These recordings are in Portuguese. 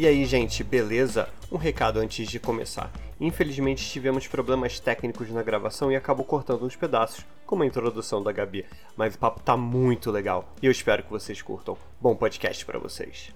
E aí, gente, beleza? Um recado antes de começar. Infelizmente tivemos problemas técnicos na gravação e acabou cortando uns pedaços, como a introdução da Gabi. Mas o papo tá muito legal e eu espero que vocês curtam. Bom podcast para vocês.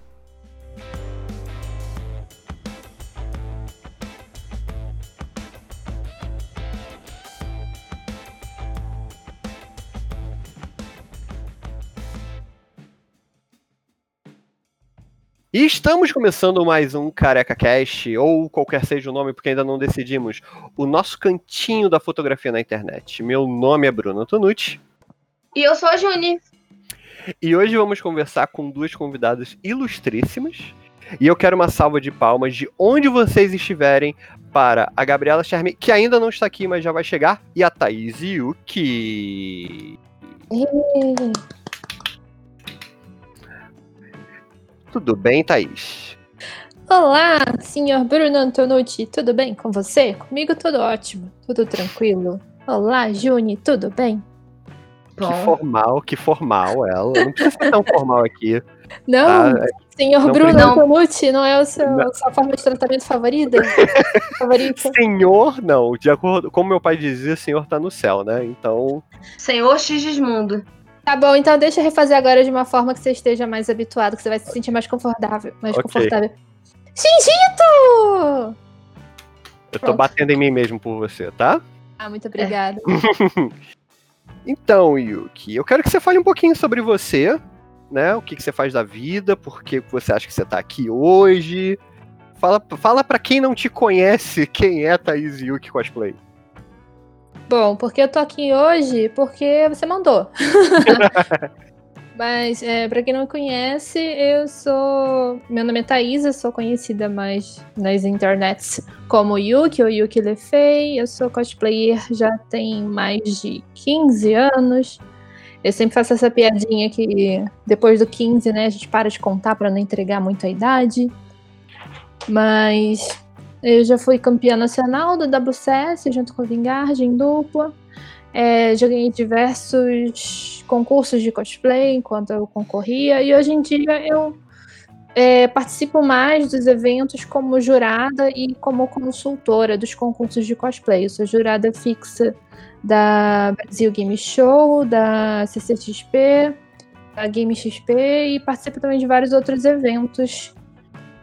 E estamos começando mais um Careca Cast, ou qualquer seja o nome, porque ainda não decidimos, o nosso cantinho da fotografia na internet. Meu nome é Bruno Antonucci. E eu sou a Juni. E hoje vamos conversar com duas convidadas ilustríssimas. E eu quero uma salva de palmas de onde vocês estiverem para a Gabriela Charme, que ainda não está aqui, mas já vai chegar, e a Thaís Yuki. Tudo bem, Thaís? Olá, senhor Bruno Antonucci, tudo bem com você? Comigo tudo ótimo, tudo tranquilo. Olá, Juni, tudo bem? Bom. Que formal, que formal ela. Não precisa ser tão formal aqui. Não, ah, senhor não Bruno Antonucci não é o seu, a sua forma de tratamento favorita? favorita? Senhor, não. De acordo como meu pai dizia, senhor tá no céu, né? Então. Senhor Xismundo. Tá bom, então deixa eu refazer agora de uma forma que você esteja mais habituado, que você vai se sentir mais confortável. Mais okay. confortável. Xingito! Eu tô batendo em mim mesmo por você, tá? Ah, muito obrigada. então, Yuki, eu quero que você fale um pouquinho sobre você, né? O que, que você faz da vida, por que você acha que você tá aqui hoje. Fala, fala pra quem não te conhece quem é Thaís Yuki Cosplay. Bom, porque eu tô aqui hoje? Porque você mandou. Mas, é, para quem não me conhece, eu sou. Meu nome é Thaisa, sou conhecida mais nas internets como Yuki ou Yuki Lefei. Eu sou cosplayer já tem mais de 15 anos. Eu sempre faço essa piadinha que depois do 15, né, a gente para de contar para não entregar muito a idade. Mas eu já fui campeã nacional do WCS junto com o Vingard em dupla. É, joguei diversos concursos de cosplay enquanto eu concorria. E hoje em dia eu é, participo mais dos eventos como jurada e como consultora dos concursos de cosplay. Eu sou jurada fixa da Brasil Game Show, da CCXP, da Game XP e participo também de vários outros eventos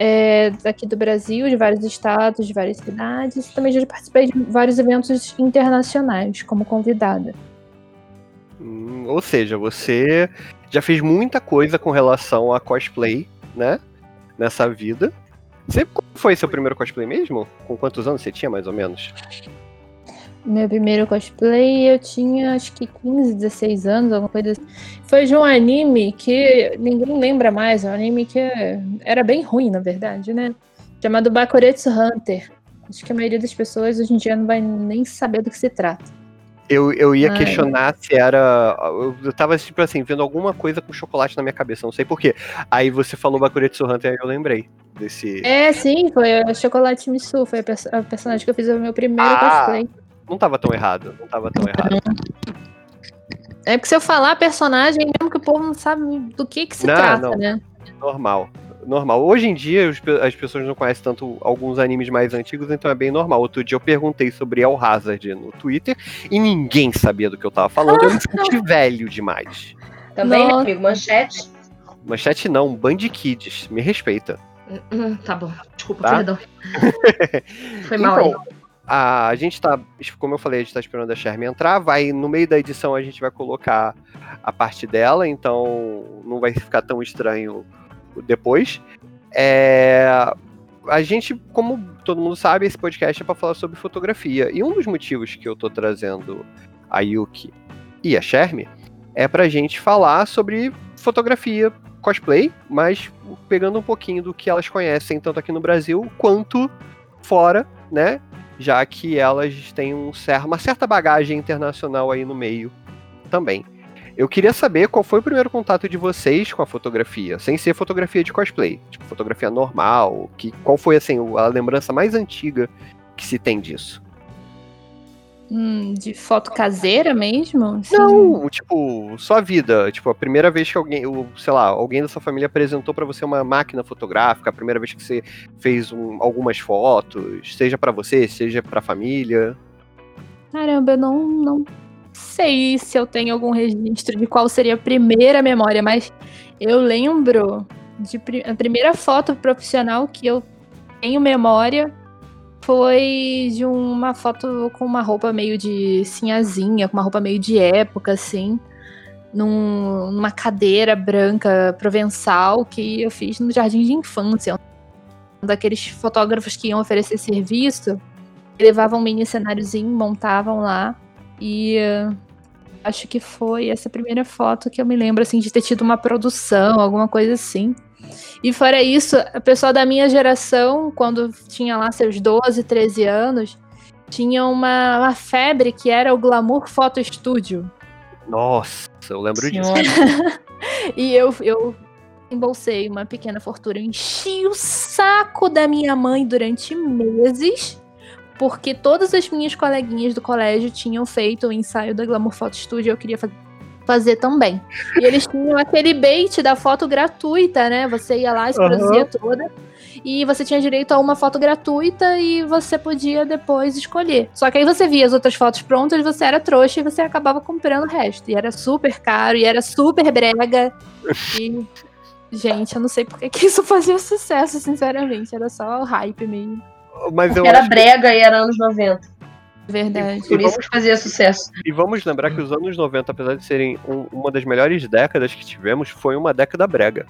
é, daqui do Brasil, de vários estados, de várias cidades. Também já participei de vários eventos internacionais como convidada. Hum, ou seja, você já fez muita coisa com relação a cosplay, né? Nessa vida. Você, qual foi seu primeiro cosplay mesmo? Com quantos anos você tinha, mais ou menos? Meu primeiro cosplay eu tinha acho que 15, 16 anos, alguma coisa assim. Foi de um anime que ninguém lembra mais, um anime que era bem ruim, na verdade, né? Chamado Bakuretsu Hunter. Acho que a maioria das pessoas hoje em dia não vai nem saber do que se trata. Eu, eu ia Ai. questionar se era. Eu, eu tava, tipo assim, vendo alguma coisa com chocolate na minha cabeça, não sei porquê. Aí você falou Bakuretsu Hunter e eu lembrei desse. É, sim, foi o Chocolate Misu, foi a personagem que eu fiz o meu primeiro ah, cosplay. Não tava tão errado, não tava tão errado. É porque se eu falar personagem, mesmo que o povo não sabe do que que se não, trata, não. né? Normal. Normal. Hoje em dia, as pessoas não conhecem tanto alguns animes mais antigos, então é bem normal. Outro dia eu perguntei sobre El Hazard no Twitter e ninguém sabia do que eu tava falando. eu me senti velho demais. Também, né, amigo? Manchete? Manchete não, Band Kids. Me respeita. Hum, tá bom. Desculpa, tá? perdão. Foi mal então, aí a, a gente tá, como eu falei, a gente tá esperando a Sherman entrar, vai, no meio da edição a gente vai colocar a parte dela, então não vai ficar tão estranho depois. É, a gente, como todo mundo sabe, esse podcast é para falar sobre fotografia. E um dos motivos que eu tô trazendo a Yuki e a Sherme é pra gente falar sobre fotografia, cosplay, mas pegando um pouquinho do que elas conhecem, tanto aqui no Brasil quanto fora, né? Já que elas têm um, uma certa bagagem internacional aí no meio também. Eu queria saber qual foi o primeiro contato de vocês com a fotografia, sem ser fotografia de cosplay, tipo fotografia normal, que qual foi assim a lembrança mais antiga que se tem disso? Hum, de foto caseira mesmo? Assim? Não, tipo, sua vida. Tipo, a primeira vez que alguém, sei lá, alguém da sua família apresentou pra você uma máquina fotográfica, a primeira vez que você fez um- algumas fotos, seja pra você, seja pra família. Caramba, eu não, não sei se eu tenho algum registro de qual seria a primeira memória, mas eu lembro de pri- a primeira foto profissional que eu tenho memória foi de uma foto com uma roupa meio de sinhazinha, com uma roupa meio de época, assim, num- numa cadeira branca provençal que eu fiz no jardim de infância. Um daqueles fotógrafos que iam oferecer serviço levavam um mini cenáriozinho, montavam lá. E acho que foi essa primeira foto que eu me lembro, assim, de ter tido uma produção, alguma coisa assim. E fora isso, a pessoa da minha geração, quando tinha lá seus 12, 13 anos, tinha uma, uma febre que era o Glamour Photo Studio. Nossa, eu lembro disso. Senhora. E eu, eu embolsei uma pequena fortuna. Eu enchi o saco da minha mãe durante meses, porque todas as minhas coleguinhas do colégio tinham feito o ensaio da Glamour Photo Studio e eu queria fa- fazer também. E eles tinham aquele bait da foto gratuita, né? Você ia lá, Aham. produzia toda. E você tinha direito a uma foto gratuita e você podia depois escolher. Só que aí você via as outras fotos prontas, você era trouxa e você acabava comprando o resto. E era super caro, e era super brega. E, gente, eu não sei por que que isso fazia sucesso, sinceramente. Era só o hype mesmo. Mas eu Era acho que- brega e era anos 90. Verdade. Por isso que fazia sucesso. E vamos lembrar que os anos 90, apesar de serem um- uma das melhores décadas que tivemos, foi uma década brega.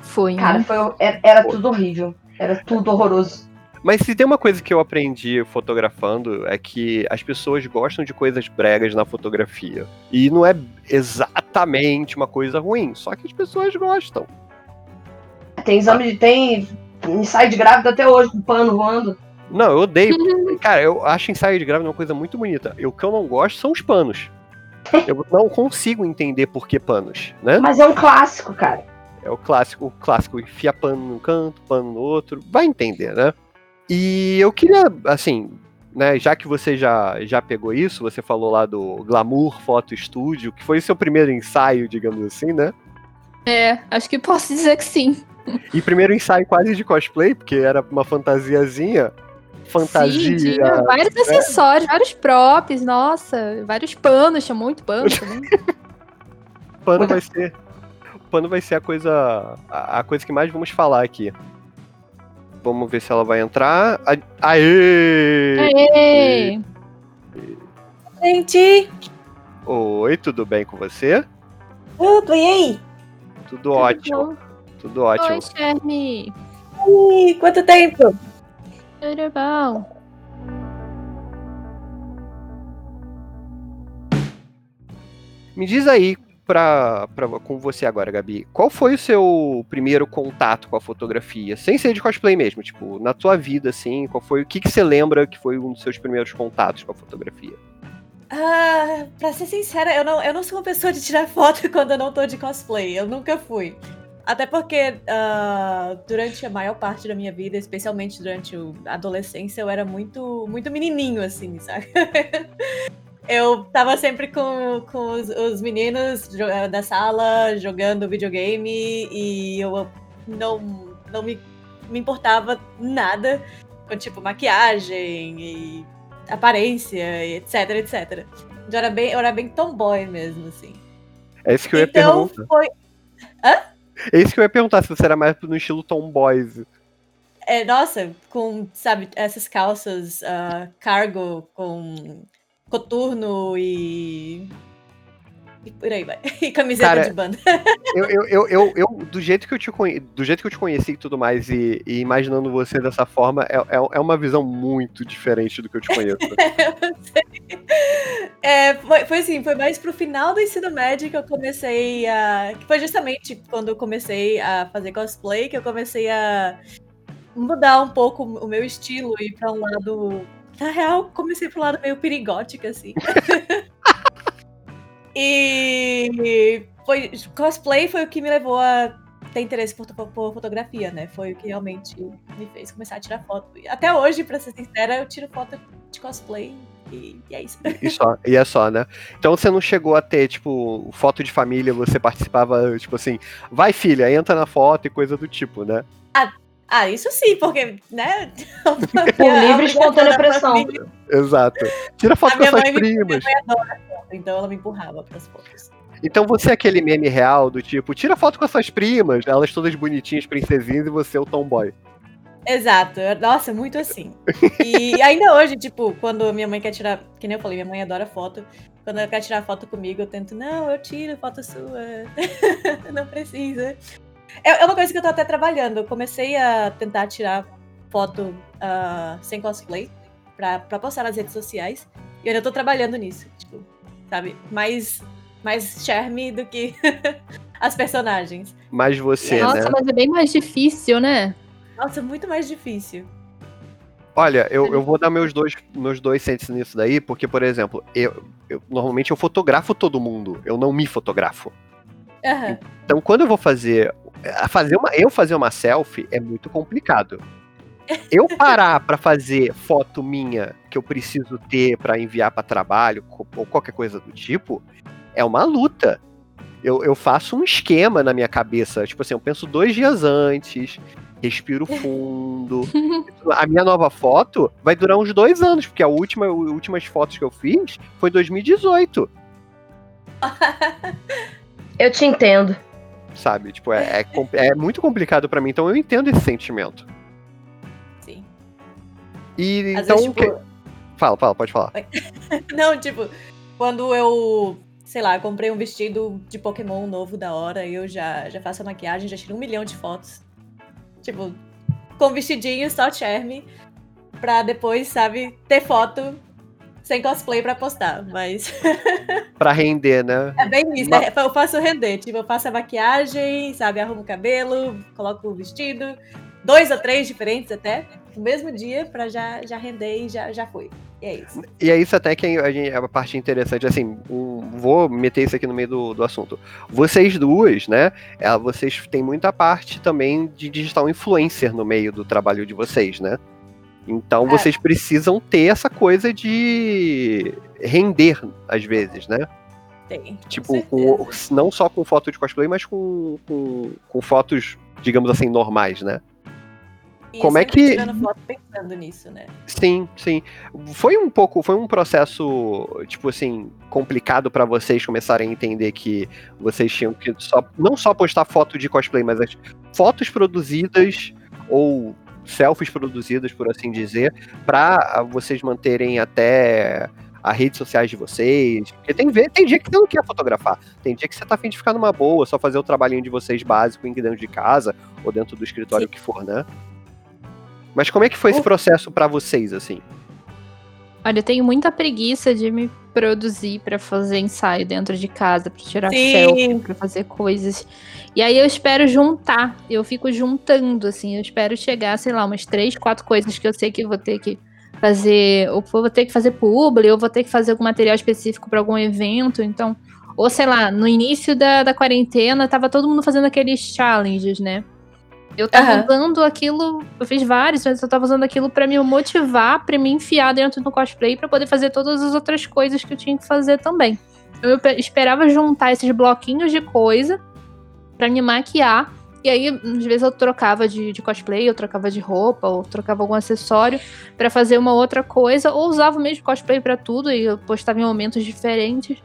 Foi. Cara, né? foi, era, era tudo horrível. Era tudo horroroso. Mas se tem uma coisa que eu aprendi fotografando é que as pessoas gostam de coisas bregas na fotografia. E não é exatamente uma coisa ruim, só que as pessoas gostam. Tem exame de. Tem ensaio de grávida até hoje, com pano voando. Não, eu odeio. Cara, eu acho ensaio de grávida uma coisa muito bonita. E o que eu não gosto são os panos. Eu não consigo entender por que panos, né? Mas é um clássico, cara. É o clássico, o clássico, enfia pano num canto, pano no outro, vai entender, né? E eu queria, assim, né, já que você já, já pegou isso, você falou lá do Glamour Photo Studio, que foi o seu primeiro ensaio, digamos assim, né? É, acho que posso dizer que sim. E primeiro ensaio quase de cosplay, porque era uma fantasiazinha. Fantasia. Sim, tinha vários acessórios, vários props, nossa, vários panos, tinha muito pano também. pano vai ser. O pano vai ser a coisa. A, a coisa que mais vamos falar aqui. Vamos ver se ela vai entrar. Aê! Aê! Gente, Oi, tudo bem com você? tudo, e aí? Tudo ótimo, tudo ótimo. Oi, Charme. Ih, quanto tempo? Bom? Me diz aí pra, pra, com você agora, Gabi, qual foi o seu primeiro contato com a fotografia? Sem ser de cosplay mesmo, tipo, na tua vida, assim, qual foi o que, que você lembra que foi um dos seus primeiros contatos com a fotografia? Ah, pra ser sincera, eu não, eu não sou uma pessoa de tirar foto quando eu não tô de cosplay. Eu nunca fui. Até porque ah, durante a maior parte da minha vida, especialmente durante a adolescência, eu era muito, muito menininho, assim, sabe? Eu tava sempre com, com os, os meninos eh, da sala jogando videogame e eu não, não me, me importava nada com, tipo, maquiagem e aparência, e etc, etc. Eu era bem, eu era bem tomboy mesmo, assim. É isso que eu ia Então perguntar. foi. É isso que eu ia perguntar, se você era mais no estilo tomboys. É, nossa, com, sabe, essas calças ah, cargo com coturno e. E por aí vai. E camiseta Cara, de banda. Eu, eu, eu, eu, eu- do, jeito que eu te conhe... do jeito que eu te conheci e tudo mais, e, e imaginando você dessa forma, é, é, é uma visão muito diferente do que eu te conheço. É, foi, foi assim, foi mais pro final do ensino médio que eu comecei a. Que foi justamente quando eu comecei a fazer cosplay que eu comecei a mudar um pouco o meu estilo e ir pra um lado. Na real, comecei pro lado meio perigótico, assim. e foi, cosplay foi o que me levou a ter interesse por, por fotografia, né? Foi o que realmente me fez começar a tirar foto. E Até hoje, pra ser sincera, eu tiro foto de cosplay E, e é isso. E só, e é só, né? Então você não chegou a ter, tipo, foto de família, você participava, tipo assim, vai filha, entra na foto e coisa do tipo, né? Ah, isso sim, porque, né? Por livre e espontânea pressão. Exato. Tira foto A com minha suas mãe me- primas. Minha mãe adora foto, então ela me empurrava pras fotos. Então você é aquele meme real do tipo, tira foto com as suas primas, elas todas bonitinhas, princesinhas, e você é o tomboy. Exato, nossa, muito assim. E ainda hoje, tipo, quando minha mãe quer tirar, que nem eu falei, minha mãe adora foto. Quando ela quer tirar foto comigo, eu tento, não, eu tiro foto sua. não precisa. É, é uma coisa que eu tô até trabalhando. Eu comecei a tentar tirar foto ah, sem cosplay pra, pra postar nas redes sociais. E eu ainda tô trabalhando nisso, tipo, sabe? Mais, mais charme do que as personagens. Mas você, Nossa, né? mas é bem mais difícil, né? Nossa, muito mais difícil. Olha, eu, eu vou dar meus dois, meus dois cents nisso daí, porque, por exemplo, eu, eu- normalmente eu fotografo todo mundo, eu não me fotografo. Aham. Então, quando eu vou fazer, a fazer uma, eu fazer uma selfie é muito complicado. Eu parar pra fazer foto minha que eu preciso ter pra enviar pra trabalho ou qualquer coisa do tipo, é uma luta. Eu, eu faço um esquema na minha cabeça, tipo assim, eu penso dois dias antes, respiro fundo. A minha nova foto vai durar uns dois anos, porque a última, as últimas fotos que eu fiz foi 2018. Eu te entendo. sabe? Tipo, é, é, é muito complicado pra mim, então eu entendo esse sentimento. E Às então. vezes, tipo, Fala, fala, pode falar. Não, tipo, quando eu, sei lá, comprei um vestido de Pokémon novo da hora, eu já, já faço a maquiagem, já tiro um milhão de fotos. Tipo, com vestidinho, só charme, pra depois, sabe, ter foto sem cosplay pra postar. Mas Pra render, né? é bem isso, é- eu faço render. Tipo, eu faço a maquiagem, sabe, arrumo o cabelo, coloco o vestido, dois ou três diferentes até, no mesmo dia, pra já, já render e já, já foi. E é isso. E é isso até que a, é a parte interessante, assim, vou meter isso aqui no meio do, do assunto. Vocês duas, né, é, vocês têm muita parte também de digital influencer no meio do trabalho de vocês, né? Então É. vocês precisam ter essa coisa de render, às vezes, né? Tem. Tipo, com com- não só com foto de cosplay, mas com, com, com fotos, digamos assim, normais, né? E Como é que- tirando foto pensando nisso, né? Sim, sim. Foi um pouco, foi um processo, tipo assim, complicado pra vocês começarem a entender que vocês tinham que só, não só postar foto de cosplay, mas as fotos produzidas ou selfies produzidas, por assim dizer, pra vocês manterem até as redes sociais de vocês. Porque tem, tem dia que você não quer fotografar. Tem dia que você tá afim de ficar numa boa, só fazer o trabalhinho de vocês básico em dentro de casa ou dentro do escritório que for, né? Mas como é que foi esse Uh. processo pra vocês, assim? Olha, eu tenho muita preguiça de me produzir pra fazer ensaio dentro de casa, pra tirar Sim. selfie, pra fazer coisas. E aí eu espero juntar, eu fico juntando, assim, eu espero chegar, sei lá, umas três, quatro coisas que eu sei que eu vou ter que fazer, ou vou ter que fazer publi, ou vou ter que fazer algum material específico pra algum evento, então, ou sei lá, no início da, da quarentena, tava todo mundo fazendo aqueles challenges, né? Eu tava Aham. usando aquilo, eu fiz vários, mas eu tava usando aquilo pra me motivar, pra me enfiar dentro do cosplay, pra poder fazer todas as outras coisas que eu tinha que fazer também. Eu pe- esperava juntar esses bloquinhos de coisa pra me maquiar. E aí, às vezes, eu trocava de, de cosplay, eu trocava de roupa, ou trocava algum acessório pra fazer uma outra coisa, ou usava o mesmo cosplay pra tudo e eu postava em momentos diferentes.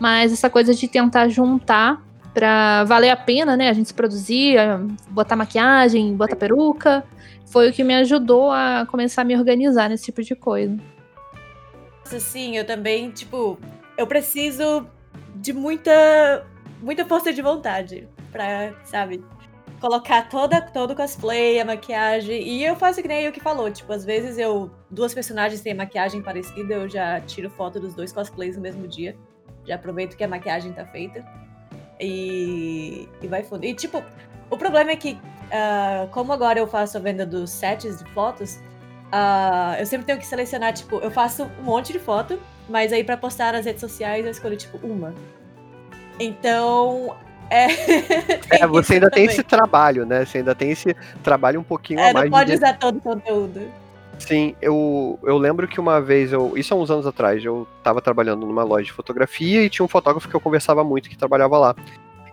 Mas essa coisa de tentar juntar pra valer a pena, né? A gente se produzir, botar maquiagem, botar peruca, foi o que me ajudou a começar a me organizar nesse tipo de coisa. Assim, eu também, tipo, eu preciso de muita, muita força de vontade pra, sabe, colocar toda, todo o cosplay, a maquiagem. E eu faço que nem o que falou, tipo, às vezes eu, duas personagens têm maquiagem parecida, eu já tiro foto dos dois cosplays no mesmo dia. Já aproveito que a maquiagem tá feita. E, e vai fundo. E, tipo, o problema é que, ah, como agora eu faço a venda dos sets de fotos, ah, eu sempre tenho que selecionar, tipo, eu faço um monte de foto, mas aí pra postar nas redes sociais eu escolho, tipo, uma. Então, é. É, você ainda tem também. esse trabalho, né? Você ainda tem esse trabalho um pouquinho É, a mais não pode de... usar todo o conteúdo. Sim, eu, eu lembro que uma vez, eu, isso há uns anos atrás, eu tava trabalhando numa loja de fotografia e tinha um fotógrafo que eu conversava muito que trabalhava lá.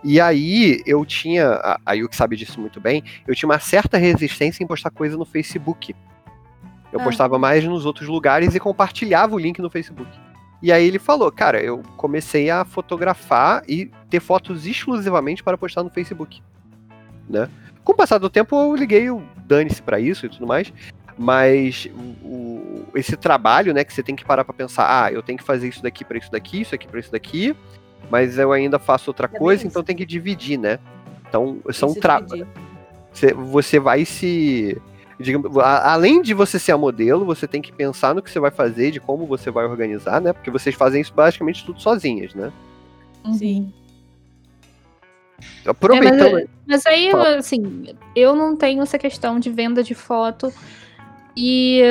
E aí eu tinha, a- a Yuki sabe disso muito bem, eu tinha uma certa resistência em postar coisa no Facebook. Eu Ah. postava mais nos outros lugares e compartilhava o link no Facebook. E aí ele falou, cara, eu comecei a fotografar e ter fotos exclusivamente para postar no Facebook, né? Com o passar do tempo eu liguei o dane-se pra isso e tudo mais, mas o- esse trabalho, né, que você tem que parar pra pensar, ah, eu tenho que fazer isso daqui pra isso daqui, isso aqui pra isso daqui, mas eu ainda faço outra bem coisa, então tem que dividir, né? Então são Isso tra dividir. você, você vai se. digamos, a- além de você ser a modelo, você tem que pensar no que você vai fazer, de como você vai organizar, né? Porque vocês fazem isso basicamente tudo sozinhas, né? Sim. Aproveitando. É, mas, mas aí, Fala. assim, eu não tenho essa questão de venda de foto. E,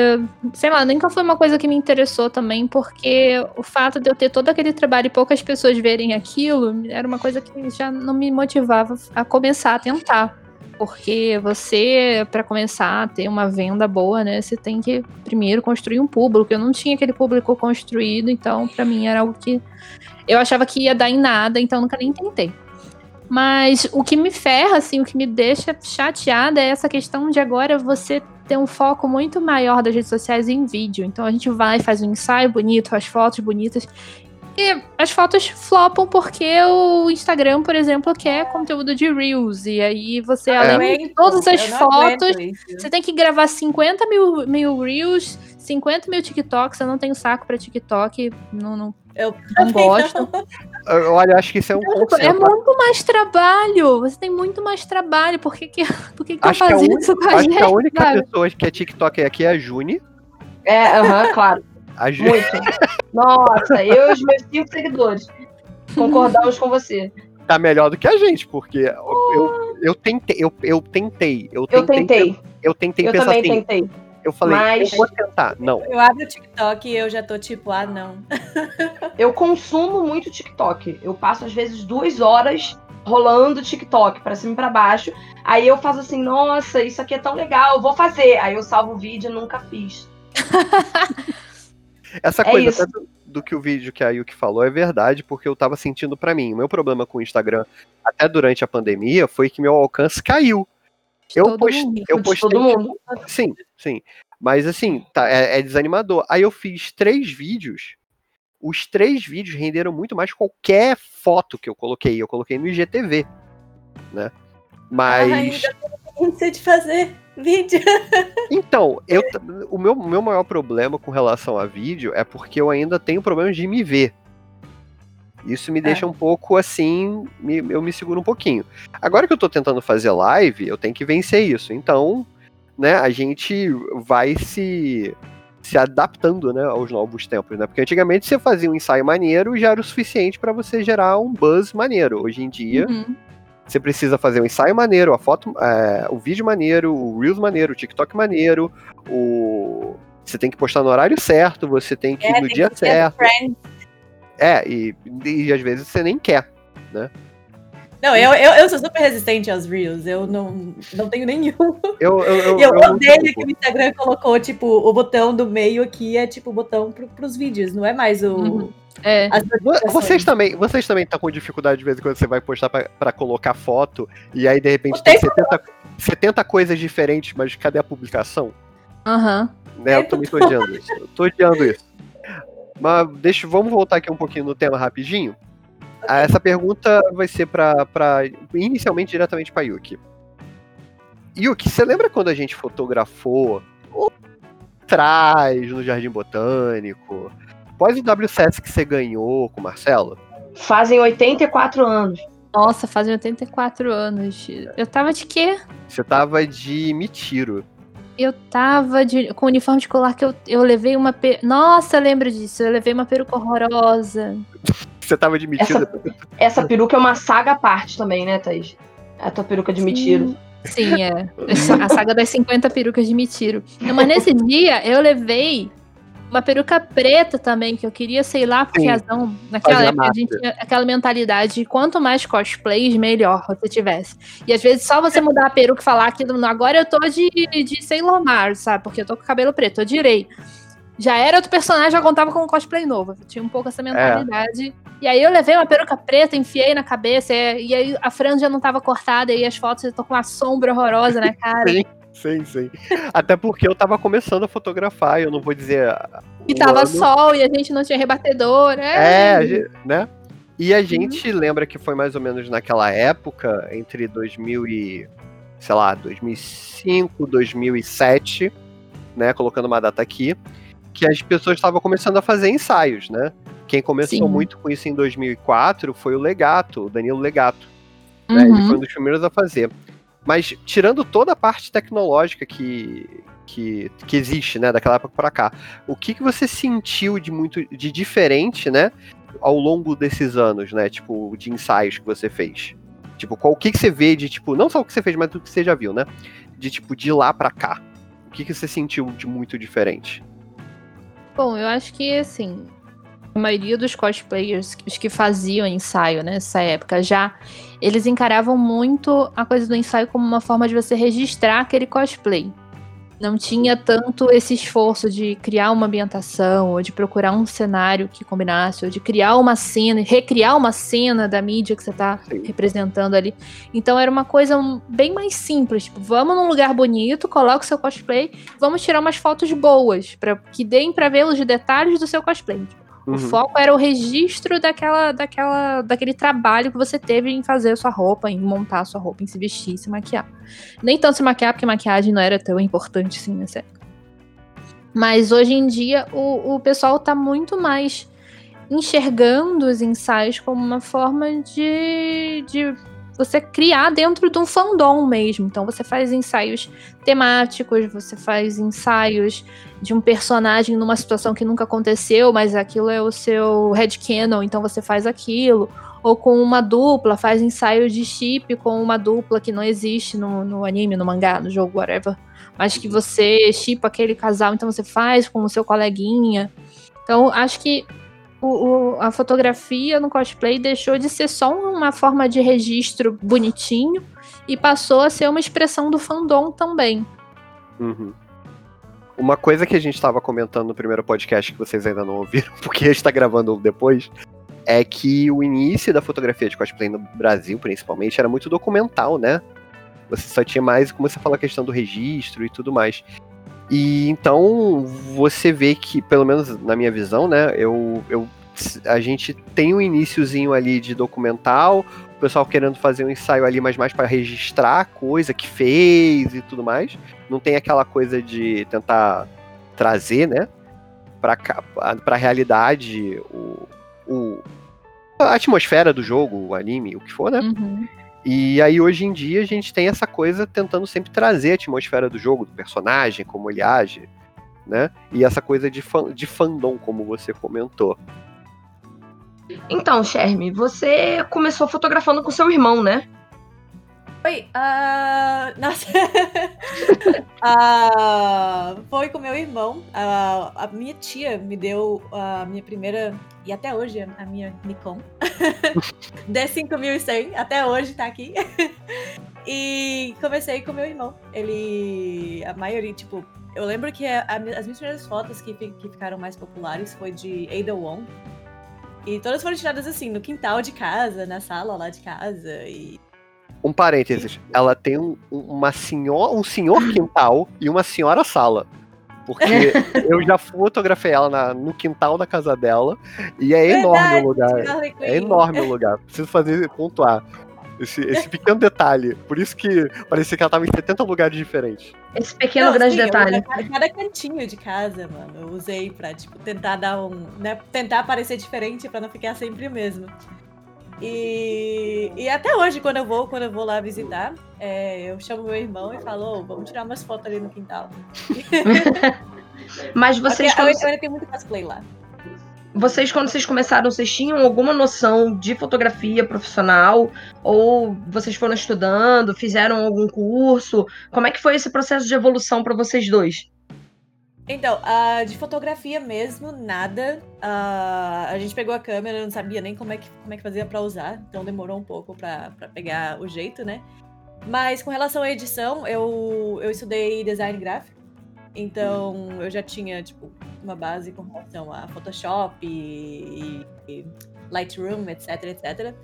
sei lá, nunca foi uma coisa que me interessou também, porque o fato de eu ter todo aquele trabalho e poucas pessoas verem aquilo era uma coisa que já não me motivava a começar a tentar. Porque você, para começar a ter uma venda boa, né, você tem que primeiro construir um público. Eu não tinha aquele público construído, então para mim era algo que eu achava que ia dar em nada, então nunca nem tentei. Mas o que me ferra, assim, o que me deixa chateada é essa questão de agora você ter um foco muito maior das redes sociais em vídeo. Então a gente vai, faz um ensaio bonito, as fotos bonitas. E as fotos flopam porque o Instagram, por exemplo, quer conteúdo de Reels. E aí você, É. além de Aguento, todas as eu fotos, você tem que gravar 50 mil, mil Reels, 50 mil TikToks. Eu não tenho saco pra TikTok, não, não, Eu não gosto. Eu- Olha, acho que isso é um É muito mais trabalho. Você tem muito mais trabalho. Por que, que, por que, que eu Acho que a fazia única- isso com a Acho gente? que a única sabe? pessoa que é TikTok aqui é a Juni. É, aham, claro. A Juni Muito. Nossa, eu e os meus cinco seguidores. Concordamos com você. tá melhor do que a gente, porque eu, eu, eu tentei, eu, eu tentei, eu tentei, Eu tentei. eu tentei Eu pensar também assim, tentei. Eu falei, Mas- eu vou tentar. Não, Eu abro o TikTok e eu já tô tipo, ah, não. Eu consumo muito TikTok. Eu passo, às vezes, duas horas rolando TikTok pra cima e pra baixo. Aí eu faço assim, nossa, isso aqui é tão legal, eu vou fazer. Aí eu salvo o vídeo e nunca fiz. Essa É coisa até do, do que o vídeo que a Yuki falou é verdade, porque eu tava sentindo pra mim. O meu problema com o Instagram, até durante a pandemia, foi que meu alcance caiu. Eu, post, mundo. eu De postei. todo mundo. Sim, sim. Mas assim, tá, é, é desanimador. Aí eu fiz três vídeos. Os três vídeos renderam muito mais que qualquer foto que eu coloquei. Eu coloquei no IGTV, né? Mas. Ai, Não sei de fazer vídeo. Então, eu, o meu, meu maior problema com relação a vídeo é porque eu ainda tenho problema de me ver. Isso me deixa um pouco assim, me- eu me seguro um pouquinho. Agora que eu tô tentando fazer live, eu tenho que vencer isso. Então, né, a gente vai se se adaptando, né, aos novos tempos, né? Porque antigamente você fazia um ensaio maneiro e já era o suficiente para você gerar um buzz maneiro. Hoje em dia, Uhum. você precisa fazer um ensaio maneiro, a foto, é, o vídeo maneiro, o Reels maneiro, o TikTok maneiro, o. Você tem que postar no horário certo, você tem que ir É, no tem dia certo. friend. É, e, e às vezes você nem quer. Não, eu, eu, eu sou super resistente aos Reels. Eu não, não tenho nenhum. Eu, eu, eu, E eu, odeio que o Instagram colocou, tipo, o botão do meio aqui é tipo o botão pro, pros vídeos, não é mais o. Uhum. É. Vocês também, vocês também estão com dificuldade de vez em quando você vai postar pra, pra colocar foto e aí de repente tem tempo 70, 70 coisas diferentes, mas cadê a publicação? Aham. Né, eu também tô odiando isso. Eu tô odiando isso. Mas deixa, vamos voltar aqui um pouquinho no tema rapidinho. Ah, Essa pergunta vai ser pra, pra inicialmente diretamente pra Yuki. Yuki, você lembra quando a gente fotografou o trás no Jardim Botânico? Pós o WCS que você ganhou com o Marcelo? Fazem 84 anos. Nossa, fazem 84 anos. Eu tava de quê? Você tava de Mitiro. Eu tava de, com uniforme escolar que eu, eu levei uma. Pe... Nossa, eu lembro disso. Eu levei uma peruca horrorosa. Você tava de Mitiro. Essa, essa peruca é uma saga à parte também, né, Thaís? A tua peruca de mentira. Sim, é. A saga das 50 perucas de Mitiro. Não, mas nesse dia eu levei Uma peruca preta também, que eu queria, sei lá, por Sim. razão. Naquela Fazia época a gente tinha aquela mentalidade de quanto mais cosplays, melhor você tivesse. E às vezes só você mudar a peruca e falar que "Não, agora eu tô de, de Sailor Mars, sabe? Porque eu tô com o cabelo preto, eu direi. Já era outro personagem, já contava com um cosplay novo. Eu tinha um pouco essa mentalidade. E aí eu levei uma peruca preta, enfiei na cabeça, e, aí a franja não tava cortada, e as fotos eu tô com uma sombra horrorosa na cara. Sim, sim, sim. Até porque eu tava começando a fotografar, eu não vou dizer. E o tava ano. sol e a gente não tinha rebatedor. É, É, gen- né? E Uhum. a gente lembra que foi mais ou menos naquela época, entre 2000 e, sei lá, 2005, 2007, né, colocando uma data aqui, que as pessoas estavam começando a fazer ensaios, né? Quem começou Sim. muito com isso em 2004 foi o Legato, o Danilo Legato, né? Ele Uhum. foi um dos primeiros a fazer. Mas tirando toda a parte tecnológica que, que, que existe, né, daquela época para cá, o que, que você sentiu de muito de diferente, né, ao longo desses anos, né, tipo, de ensaios que você fez? Tipo, qual o que, que você vê de tipo, não só o que você fez, mas o que você já viu, né? De tipo, de lá pra cá. O que, que você sentiu de muito diferente? Bom, eu acho que assim, a maioria dos cosplayers, os que faziam ensaio nessa época já, eles encaravam muito a coisa do ensaio como uma forma de você registrar aquele cosplay. Não tinha tanto esse esforço de criar uma ambientação, ou de procurar um cenário que combinasse, ou de criar uma cena, recriar uma cena da mídia que você tá Sim. representando ali. Então era uma coisa bem mais simples. Tipo, vamos num lugar bonito, coloca o seu cosplay, vamos tirar umas fotos boas, para que deem pra ver os detalhes do seu cosplay. O Uhum. foco era o registro daquela, daquela, daquele trabalho que você teve em fazer a sua roupa, em montar a sua roupa, em se vestir, se maquiar. Nem tanto se maquiar, porque maquiagem não era tão importante assim nessa época. Mas hoje em dia o, o pessoal tá muito mais enxergando os ensaios como uma forma de, de você criar dentro de um fandom mesmo. Então você faz ensaios temáticos, você faz ensaios de um personagem numa situação que nunca aconteceu, mas aquilo é o seu headcanon, então você faz aquilo. Ou com uma dupla, faz ensaio de chip com uma dupla que não existe no, no anime, no mangá, no jogo, whatever. Mas que você chipa aquele casal, então você faz com o seu coleguinha. Então, acho que o, o- a fotografia no cosplay deixou de ser só uma forma de registro bonitinho e passou a ser uma expressão do fandom também. Uhum. Uma coisa que a gente estava comentando no primeiro podcast que vocês ainda não ouviram, porque a gente está gravando depois, é que o início da fotografia de cosplay no Brasil, principalmente, era muito documental, né? Você só tinha mais, como você fala, a questão do registro e tudo mais. E então você vê que, pelo menos na minha visão, né, eu, eu a gente tem um iniciozinho ali de documental, o pessoal querendo fazer um ensaio ali, mas mais para registrar a coisa que fez e tudo mais. Não tem aquela coisa de tentar trazer, né, para para realidade o, o a atmosfera do jogo, o anime, o que for, né? Uhum. E aí hoje em dia a gente tem essa coisa tentando sempre trazer a atmosfera do jogo, do personagem, como ele age, né? E essa coisa de, fan, de fandom, como você comentou. Então, Sherme, você começou fotografando com seu irmão, né? Oi, ah, nossa. Ah, foi com meu irmão. Ah, a minha tia me deu a minha primeira, e até hoje, a minha Nikon. D5100, até hoje tá aqui. E comecei com meu irmão. Ele, a maioria, tipo, eu lembro que a- a- as minhas primeiras fotos que, que ficaram mais populares foi de Ada Wong. E todas foram tiradas assim, no quintal de casa, na sala lá de casa. E Um parênteses, ela tem um, um- uma senhor, um senhor quintal e uma senhora sala. Porque eu já fotografei ela na- no quintal da casa dela e é enorme Verdade, o lugar. É enorme o lugar. Preciso fazer pontuar. Esse, esse pequeno detalhe. Por isso que parecia que ela tava em 70 lugares diferentes. Esse pequeno Não, grande sim, detalhe. cada, cada cantinho de casa, mano, eu usei pra, tipo, tentar dar um. Né, tentar parecer diferente pra não ficar sempre o mesmo. E, e até hoje, quando eu vou, quando eu vou lá visitar, é, eu chamo meu irmão e falo, "Ô, vamos tirar umas fotos ali no quintal. Mas vocês, quando, eu ainda tenho muito cosplay lá. vocês, quando vocês começaram, vocês tinham alguma noção de fotografia profissional? Ou vocês foram estudando, fizeram algum curso? Como é que foi esse processo de evolução para vocês dois? Então, uh, de fotografia mesmo, nada. Uh, a gente pegou a câmera, não sabia nem como é que, como é que fazia para usar, então demorou um pouco para pegar o jeito, né? Mas com relação à edição, eu, eu estudei design gráfico, então eu já tinha, tipo, uma base com relação a Photoshop e, e Lightroom, etc, etc.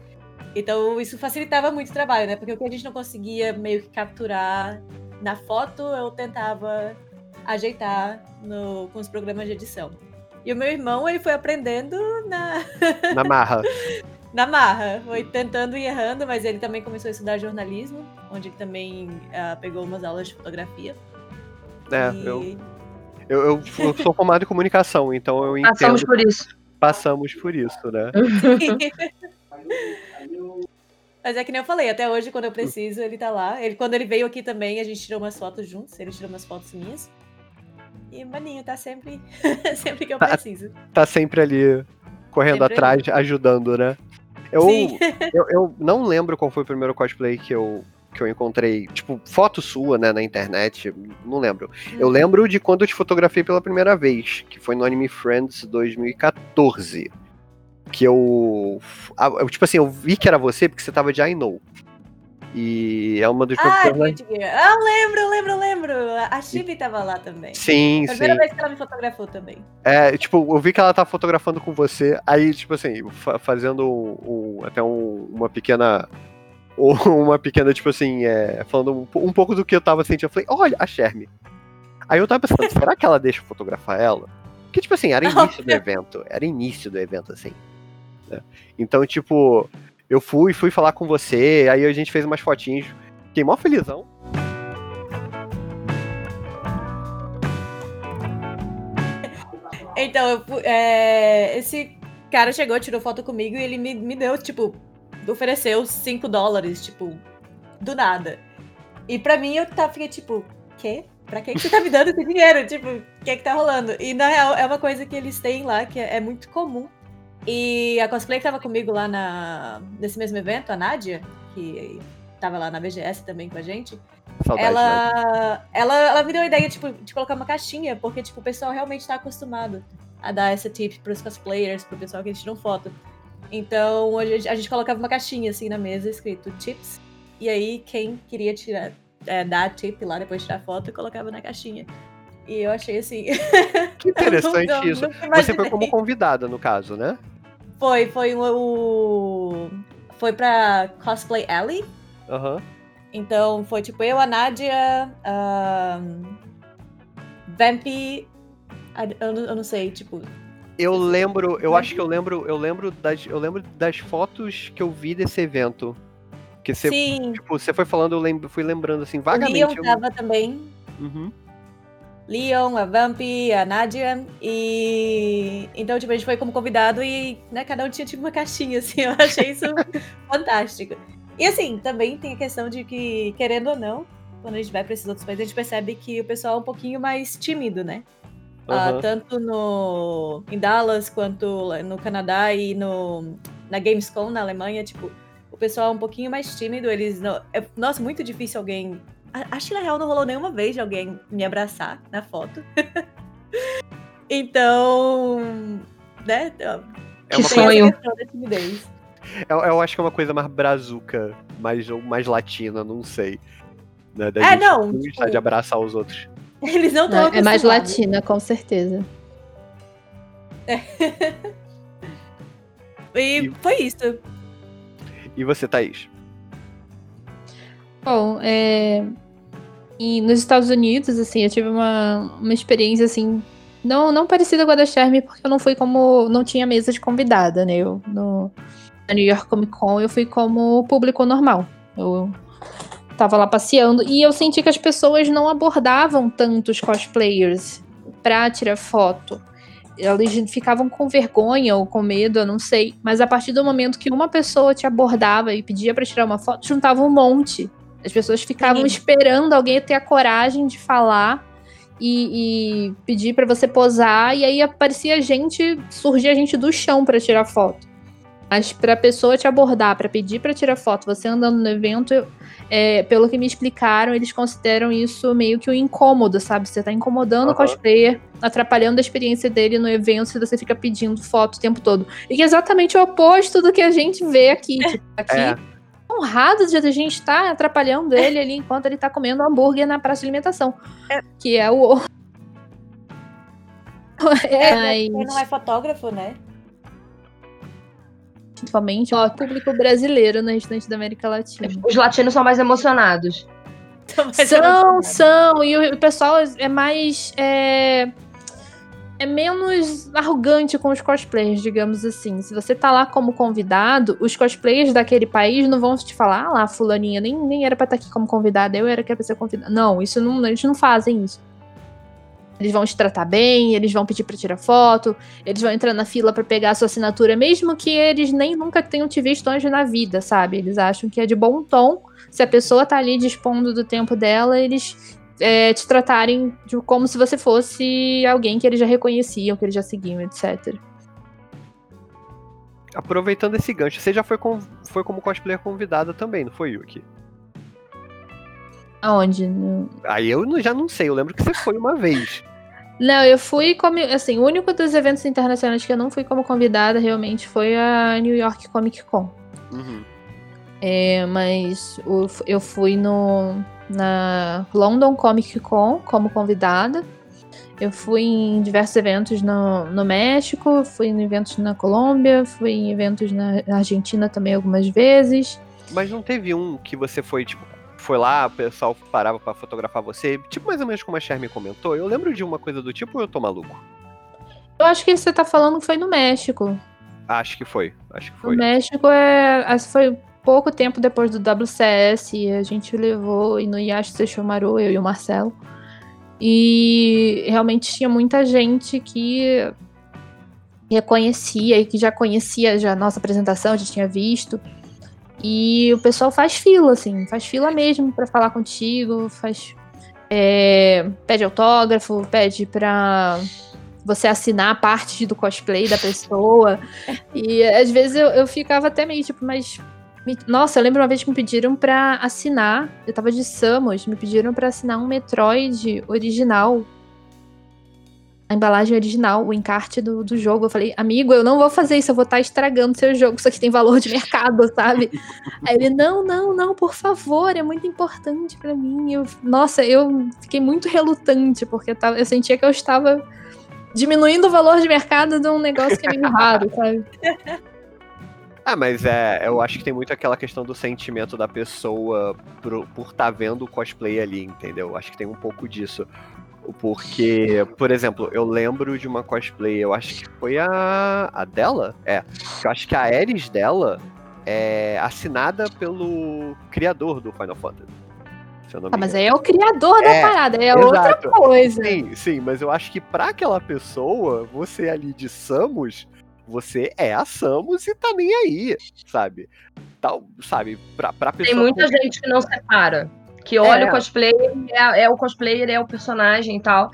Então isso facilitava muito o trabalho, né? Porque o que a gente não conseguia meio que capturar na foto, eu tentava ajeitar no, com os programas de edição. E o meu irmão, ele foi aprendendo na... Na marra. na marra. Foi tentando e errando, mas ele também começou a estudar jornalismo, onde ele também uh, pegou umas aulas de fotografia. É, e... eu, eu, eu, sou formado em comunicação, então eu entendo... Passamos por isso. Passamos por isso, né? Mas é que nem eu falei, até hoje, quando eu preciso, ele tá lá. Ele, quando ele veio aqui também, a gente tirou umas fotos juntos, ele tirou umas fotos minhas. E maninho, tá sempre, sempre que eu tá, preciso. Tá sempre ali, correndo sempre atrás, ali. ajudando, né? Eu, eu, eu, não lembro qual foi o primeiro cosplay que eu, que eu encontrei, tipo, foto sua, né, na internet, não lembro. Hum. Eu uhum. lembro de quando eu te fotografei pela primeira vez, que foi no Anime Friends 2014 que eu, eu, Tipo assim, eu vi que era você porque você tava de I Know. E é uma dos ah, personagens. Ah, lembro, lembro, lembro. A Chibi tava lá também. Sim, Foi a primeira sim. vez que ela me fotografou também. É, tipo, eu vi que ela tava fotografando com você, aí, tipo assim, fazendo um, um, até um, uma pequena. Uma pequena, tipo assim, é, falando um, um, pouco do que eu tava sentindo. Eu falei, olha, a Sherme. Aí eu tava pensando, será que ela deixa eu fotografar ela? Porque, tipo assim, era início do evento. Era início do evento, assim. Né? Então, tipo, eu fui, fui falar com você, aí a gente fez umas fotinhos. Fiquei mó felizão. Então, eu, é, esse cara chegou, tirou foto comigo e ele me, me deu, tipo, ofereceu 5 dólares, tipo, do nada. E pra mim eu tava, fiquei tipo, quê? Pra que, que você tá me dando esse dinheiro? Tipo, o que é que tá rolando? E na real é uma coisa que eles têm lá que é, é muito comum e a cosplay que tava comigo lá na, nesse mesmo evento, a Nádia, que tava lá na BGS também com a gente, Saudade, ela, ela, ela me deu a ideia tipo, de colocar uma caixinha, porque tipo, o pessoal realmente tá acostumado a dar essa tip pros cosplayers, pro pessoal que eles tiram foto. Então a gente, a gente colocava uma caixinha assim na mesa escrito tips, e aí quem queria tirar, é, dar a tip lá depois de tirar foto, colocava na caixinha. E eu achei assim. Que interessante não, não, isso. Não Você foi como convidada, no caso, né? Foi, foi o. Foi pra Cosplay Alley. Aham. Uhum. Então foi tipo eu, a Nádia, um, Vampy. Eu, eu não sei, tipo. Eu lembro, eu acho que eu lembro, eu lembro das, eu lembro das fotos que eu vi desse evento. Que você, Sim. tipo, você foi falando, eu lembro, fui lembrando assim vagamente. O Leon eu... tava também. Uhum. Leon, a Vamp, a Nadia. E então, tipo, a gente foi como convidado e né, cada um tinha tipo uma caixinha, assim. Eu achei isso fantástico. E assim, também tem a questão de que, querendo ou não, quando a gente vai para esses outros países, a gente percebe que o pessoal é um pouquinho mais tímido, né? Uhum. Uh, tanto no, em Dallas quanto no Canadá e no, na Gamescom na Alemanha, tipo, o pessoal é um pouquinho mais tímido. Eles não, é, nossa, muito difícil alguém Acho que na real não rolou nenhuma vez de alguém me abraçar na foto. então, né? É que sonho. Eu, eu, acho que é uma coisa mais brazuca, mais, mais latina, não sei. Né? Da é, não. Tipo, de abraçar os outros. Eles não estão É mais latina, com certeza. É. e, e foi isso. E você, Thaís? Bom, é, e nos Estados Unidos, assim, eu tive uma, uma experiência, assim, não, não parecida com a da Charme, porque eu não fui como. Não tinha mesa de convidada, né? Eu, no, na New York Comic Con, eu fui como público normal. Eu tava lá passeando e eu senti que as pessoas não abordavam tantos cosplayers pra tirar foto. Eles ficavam com vergonha ou com medo, eu não sei. Mas a partir do momento que uma pessoa te abordava e pedia para tirar uma foto, juntava um monte. As pessoas ficavam Sim. esperando alguém ter a coragem de falar e, e pedir para você posar, e aí aparecia gente, surgia gente do chão para tirar foto. Mas pra pessoa te abordar, pra pedir pra tirar foto, você andando no evento, é, pelo que me explicaram, eles consideram isso meio que um incômodo, sabe? Você tá incomodando Aham. o cosplayer, atrapalhando a experiência dele no evento se você fica pedindo foto o tempo todo. E que é exatamente o oposto do que a gente vê aqui. Tipo, aqui, É. honrado de a gente estar atrapalhando ele ali enquanto ele tá comendo hambúrguer na praça de alimentação. Que é o. É, Ele mas, não é fotógrafo, né? principalmente o público brasileiro no restante da América Latina. Os latinos são mais emocionados. São, não- são. E o, o pessoal é mais. É, é menos arrogante com os cosplayers, digamos assim. Se você tá lá como convidado, os cosplayers daquele país não vão te falar, ah lá, fulaninha, nem, nem era pra estar aqui como convidada, eu era que era pra ser convidada. Não, isso não, eles não fazem isso. Eles vão te tratar bem, eles vão pedir pra tirar foto, eles vão entrar na fila pra pegar a sua assinatura, mesmo que eles nem nunca tenham te visto antes na vida, sabe? Eles acham que é de bom tom se a pessoa tá ali dispondo do tempo dela, eles é, te tratarem de- como se você fosse alguém que eles já reconheciam, que eles já seguiam, etc. Aproveitando esse gancho, você já foi, com- foi como cosplayer convidada também, não foi, Yuki? Aonde? No- Aí eu já não sei, eu lembro que você foi uma vez. Não, eu fui como. Assim, o único dos eventos internacionais que eu não fui como convidada realmente foi a New York Comic Con. Uhum. É, mas eu fui no, na London Comic Con como convidada. Eu fui em diversos eventos no, no México, fui em eventos na Colômbia, fui em eventos na Argentina também algumas vezes. Mas não teve um que você foi, tipo, foi lá, o pessoal parava pra fotografar você, tipo mais ou menos como a Shermy comentou. Eu lembro de uma coisa do tipo ou eu tô maluco? Eu acho que você tá falando que foi no México. Acho que foi, acho que foi. México é, foi pouco tempo depois do WCS. A gente levou e no Yashi Seixomaru, eu e o Marcelo. E realmente tinha muita gente que reconhecia e que já conhecia já a nossa apresentação, já tinha visto. E o pessoal faz fila, assim, faz fila mesmo pra falar contigo, faz. é, pede autógrafo, pede pra você assinar parte do cosplay da pessoa. E às vezes eu, eu ficava até meio tipo, mas. Me- Nossa, eu lembro uma vez que me pediram pra assinar. Eu tava de Samus, me pediram pra assinar um Metroid original. A embalagem original, o encarte do, do jogo. Eu falei, amigo, eu não vou fazer isso, eu vou estar estragando seu jogo, isso aqui tem valor de mercado, sabe? Aí ele, não, não, não, por favor, é muito importante pra mim. Eu, nossa, eu fiquei muito relutante, porque eu, tava- eu sentia que eu estava diminuindo o valor de mercado de um negócio que é meio raro, sabe? Ah, mas é, eu acho que tem muito aquela questão do sentimento da pessoa pro- por estar vendo o cosplay ali, entendeu? Acho que tem um pouco disso. Porque, por exemplo, eu lembro de uma cosplay, eu acho que foi a, a dela? É. Eu acho que a Ares dela é assinada pelo criador do Final Fantasy. Ah, mas aí é o criador da É, parada, é outra Exato. coisa. Sim, sim, mas eu acho que pra aquela pessoa, você ali de Samus, você é a Samus e tá nem aí, sabe? Tal, sabe, pra, pra pessoa. Tem muita com- gente que não separa. Que olha É. o cosplayer, é, é o cosplayer, é o personagem e tal.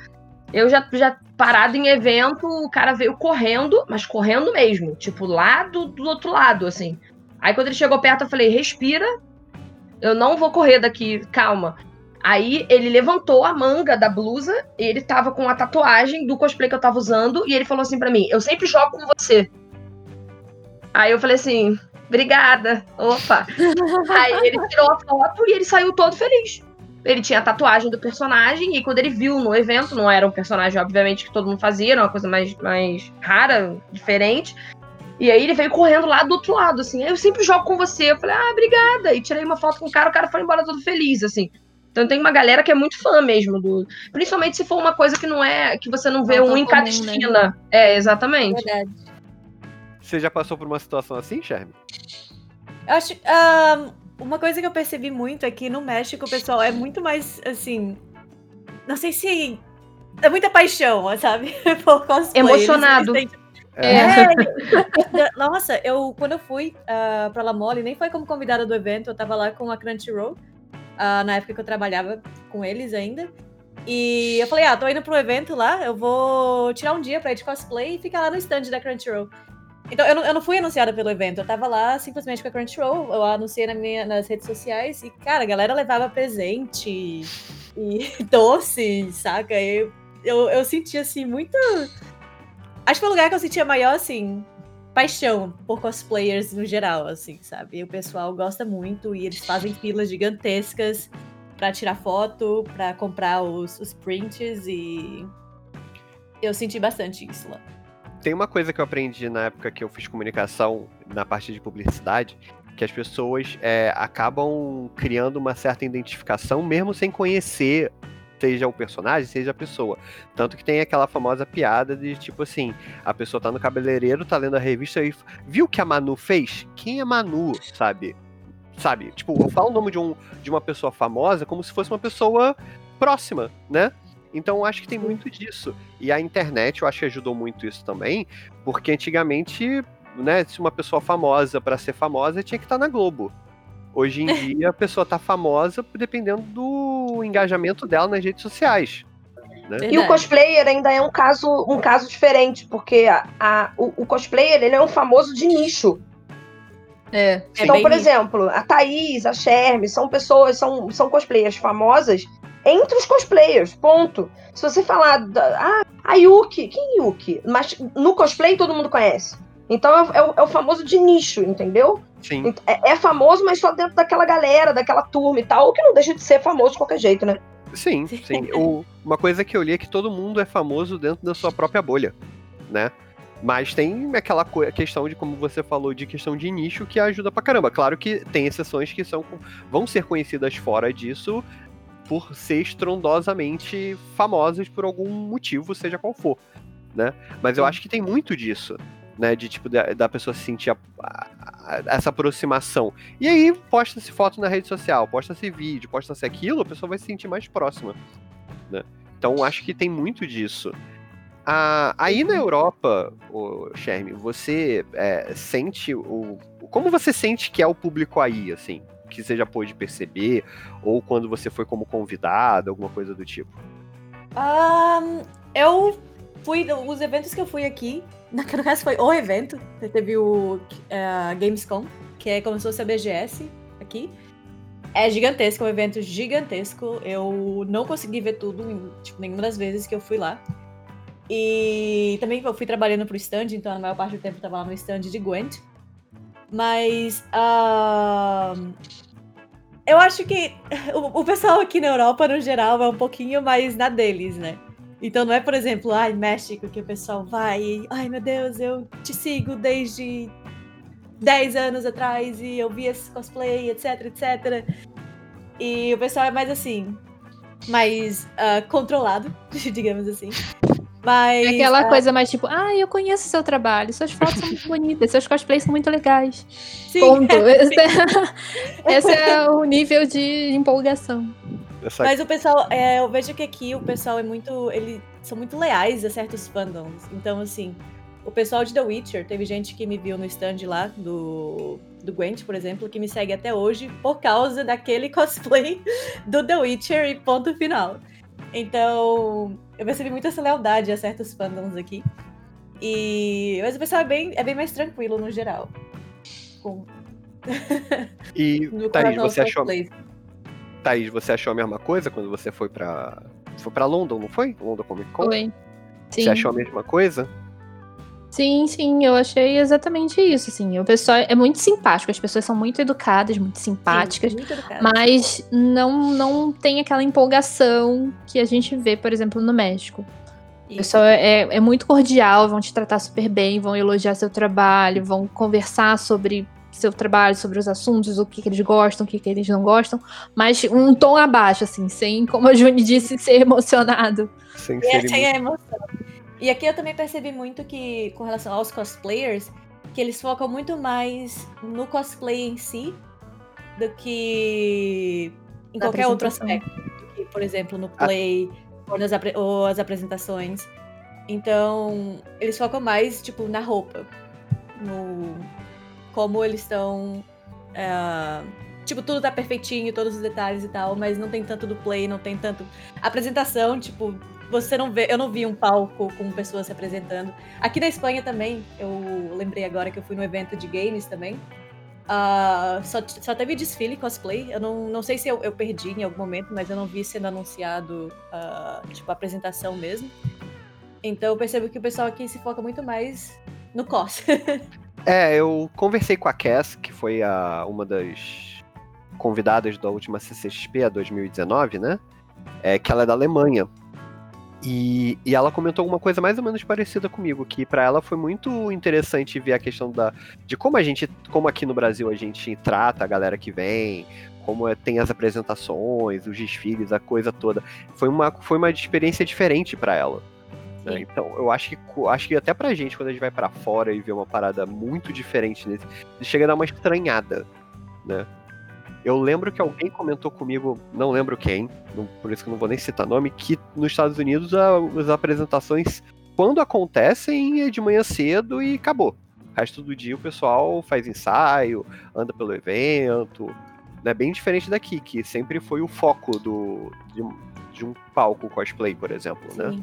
Eu já, já parado em evento, o cara veio correndo, mas correndo mesmo. Tipo, lá do, do outro lado, assim. Aí quando ele chegou perto, eu falei, respira. Eu não vou correr daqui, calma. Aí ele levantou a manga da blusa, e ele tava com a tatuagem do cosplay que eu tava usando, e ele falou assim pra mim: Eu sempre jogo com você. Aí eu falei assim: Obrigada. Opa. Aí ele tirou a foto e ele saiu todo feliz. Ele tinha a tatuagem do personagem, e quando ele viu no evento, não era um personagem, obviamente, que todo mundo fazia, era uma coisa mais, mais rara, diferente. E aí ele veio correndo lá do outro lado, assim. Eu sempre jogo com você. Eu falei, ah, obrigada. E tirei uma foto com o cara, o cara foi embora todo feliz, assim. Então tem uma galera que é muito fã mesmo do. Principalmente se for uma coisa que não é. que você não vê Não um tão em cada comum, né? esquina. É, exatamente. Verdade. Você já passou por uma situação assim, Shermy? Eu acho. ahn, uma coisa que eu percebi muito é que no México o pessoal é muito mais assim. Não sei se. É muita paixão, sabe? Por cosplay. Emocionado. É. É, nossa, eu quando eu fui uh, pra La Mole, nem foi como convidada do evento, eu tava lá com a Crunchyroll, ah, na época que eu trabalhava com eles ainda. E eu falei, ah, tô indo pro evento lá, eu vou tirar um dia pra ir de cosplay e ficar lá no stand da Crunchyroll. Então, eu não, eu não fui anunciada pelo evento, eu tava lá simplesmente com a Crunchyroll, eu anunciei na minha, nas redes sociais e, cara, a galera levava presente e doce, saca? Eu, eu, eu senti, assim, muito. Acho que foi o lugar que eu sentia maior, assim, paixão por cosplayers no geral, assim, sabe? O pessoal gosta muito e eles fazem filas gigantescas para tirar foto, para comprar os, os prints e eu senti bastante isso lá. Tem uma coisa que eu aprendi na época que eu fiz comunicação na parte de publicidade, que as pessoas é, acabam criando uma certa identificação mesmo sem conhecer seja o personagem, seja a pessoa. Tanto que tem aquela famosa piada de tipo assim: a pessoa tá no cabeleireiro, tá lendo a revista e viu o que a Manu fez? Quem é Manu, sabe? Sabe? Tipo, eu falo o nome de, um, de uma pessoa famosa como se fosse uma pessoa próxima, né? Então eu acho que tem muito disso. E a internet eu acho que ajudou muito isso também, porque antigamente, né, se uma pessoa famosa para ser famosa tinha que estar tá na Globo. Hoje em dia a pessoa tá famosa dependendo do engajamento dela nas redes sociais. Né? E o cosplayer ainda é um caso, um caso diferente, porque a, a o, o, cosplayer ele é um famoso de nicho. É, então, é por exemplo, a Thaís, a Sherme, são pessoas, são, são cosplayers famosas entre os cosplayers, ponto. Se você falar, da, ah, a Yuki, quem é Yuki? Mas no cosplay todo mundo conhece. Então é, é, o, é o famoso de nicho, entendeu? Sim. É, é, famoso, mas só dentro daquela galera, daquela turma e tal, o que não deixa de ser famoso de qualquer jeito, né? Sim, sim. o, uma coisa que eu li é que todo mundo é famoso dentro da sua própria bolha, né? Mas tem aquela questão de, como você falou, de questão de nicho que ajuda pra caramba. Claro que tem exceções que são, vão ser conhecidas fora disso por ser estrondosamente famosas por algum motivo, seja qual for, né? Mas eu acho que tem muito disso, né? De tipo, da, da pessoa se sentir a, a, essa aproximação. E aí, posta-se foto na rede social, posta-se vídeo, posta-se aquilo, a pessoa vai se sentir mais próxima, né? Então, acho que tem muito disso. Ah, aí na Europa, o Sherme, você é, sente o. Como você sente que é o público aí, assim? Que você já pôde perceber? Ou quando você foi como convidada, alguma coisa do tipo? Um, eu fui. Os eventos que eu fui aqui, no caso foi o evento. Teve o uh, Gamescom, que é como se fosse a BGS aqui. É gigantesco, é um evento gigantesco. Eu não consegui ver tudo, tipo, nenhuma das vezes que eu fui lá. E também eu fui trabalhando pro stand, então a maior parte do tempo eu tava lá no stand de Gwent. Mas. Uh, eu acho que o, o, pessoal aqui na Europa, no geral, é um pouquinho mais na deles, né? Então não é, por exemplo, ai, México, que o pessoal vai, ai meu Deus, eu te sigo desde 10 anos atrás e eu vi esse cosplay, etc, etc. E o pessoal é mais assim, mais uh, controlado, digamos assim. Mas, é aquela uh... coisa mais tipo, ah, eu conheço seu trabalho, suas fotos são muito bonitas, seus cosplays são muito legais. Sim, Ponto. É, esse, é, esse é o nível de empolgação. Essa... Mas o pessoal, é, eu vejo que aqui o pessoal é muito. Eles são muito leais a certos fandoms. Então, assim, o pessoal de The Witcher, teve gente que me viu no stand lá do, do Gwent, por exemplo, que me segue até hoje por causa daquele cosplay do The Witcher e ponto final. Então, eu percebi muita essa lealdade a certos fandoms aqui. E... Mas o pessoal é bem, é bem mais tranquilo no geral. Com... E, Thaís, você achou... Thaís, você achou a mesma coisa quando você foi pra. Foi pra London, não foi? London Comic Con? Foi. Sim. Você achou a mesma coisa? Sim, sim, eu achei exatamente isso, assim. O pessoal é muito simpático, as pessoas são muito educadas, muito simpáticas, sim, muito mas não não tem aquela empolgação que a gente vê, por exemplo, no México. Isso. O pessoal é, é muito cordial, vão te tratar super bem, vão elogiar seu trabalho, vão conversar sobre seu trabalho, sobre os assuntos, o que, que eles gostam, o que, que eles não gostam, mas um tom abaixo, assim, sem, como a Juni disse, ser emocionado. Sem, ser sem a emoção. E aqui eu também percebi muito que, com relação aos cosplayers, que eles focam muito mais no cosplay em si do que em qualquer outro aspecto. Que, por exemplo, no play ah. ou, nas ou as apresentações. Então, eles focam mais, tipo, na roupa. No, como eles estão. Uh, tipo, tudo tá perfeitinho, todos os detalhes e tal, mas não tem tanto do play, não tem tanto. Apresentação, tipo, você não vê, eu não vi um palco com pessoas se apresentando. Aqui na Espanha também, eu lembrei agora que eu fui no evento de games também. Uh, só, só teve desfile cosplay. Eu não, não sei se eu, eu perdi em algum momento, mas eu não vi sendo anunciado, uh, tipo, a apresentação mesmo. Então eu percebo que o pessoal aqui se foca muito mais no cos. é, eu conversei com a Cass, que foi a, uma das convidadas da última CCXP 2019, né? É que ela é da Alemanha. E, e ela comentou alguma coisa mais ou menos parecida comigo, que para ela foi muito interessante ver a questão da de como a gente, como aqui no Brasil a gente trata a galera que vem, como é, tem as apresentações, os desfiles, a coisa toda. Foi uma, foi uma experiência diferente para ela. Né? Então, eu acho que acho que até pra gente, quando a gente vai para fora e vê uma parada muito diferente nesse, chega a dar uma estranhada, né? Eu lembro que alguém comentou comigo, não lembro quem, não, por isso que não vou nem citar nome, que nos Estados Unidos a, as apresentações, quando acontecem, é de manhã cedo e acabou. O resto do dia o pessoal faz ensaio, anda pelo evento. É bem diferente daqui, que sempre foi o foco do, de, de um palco cosplay, por exemplo, né?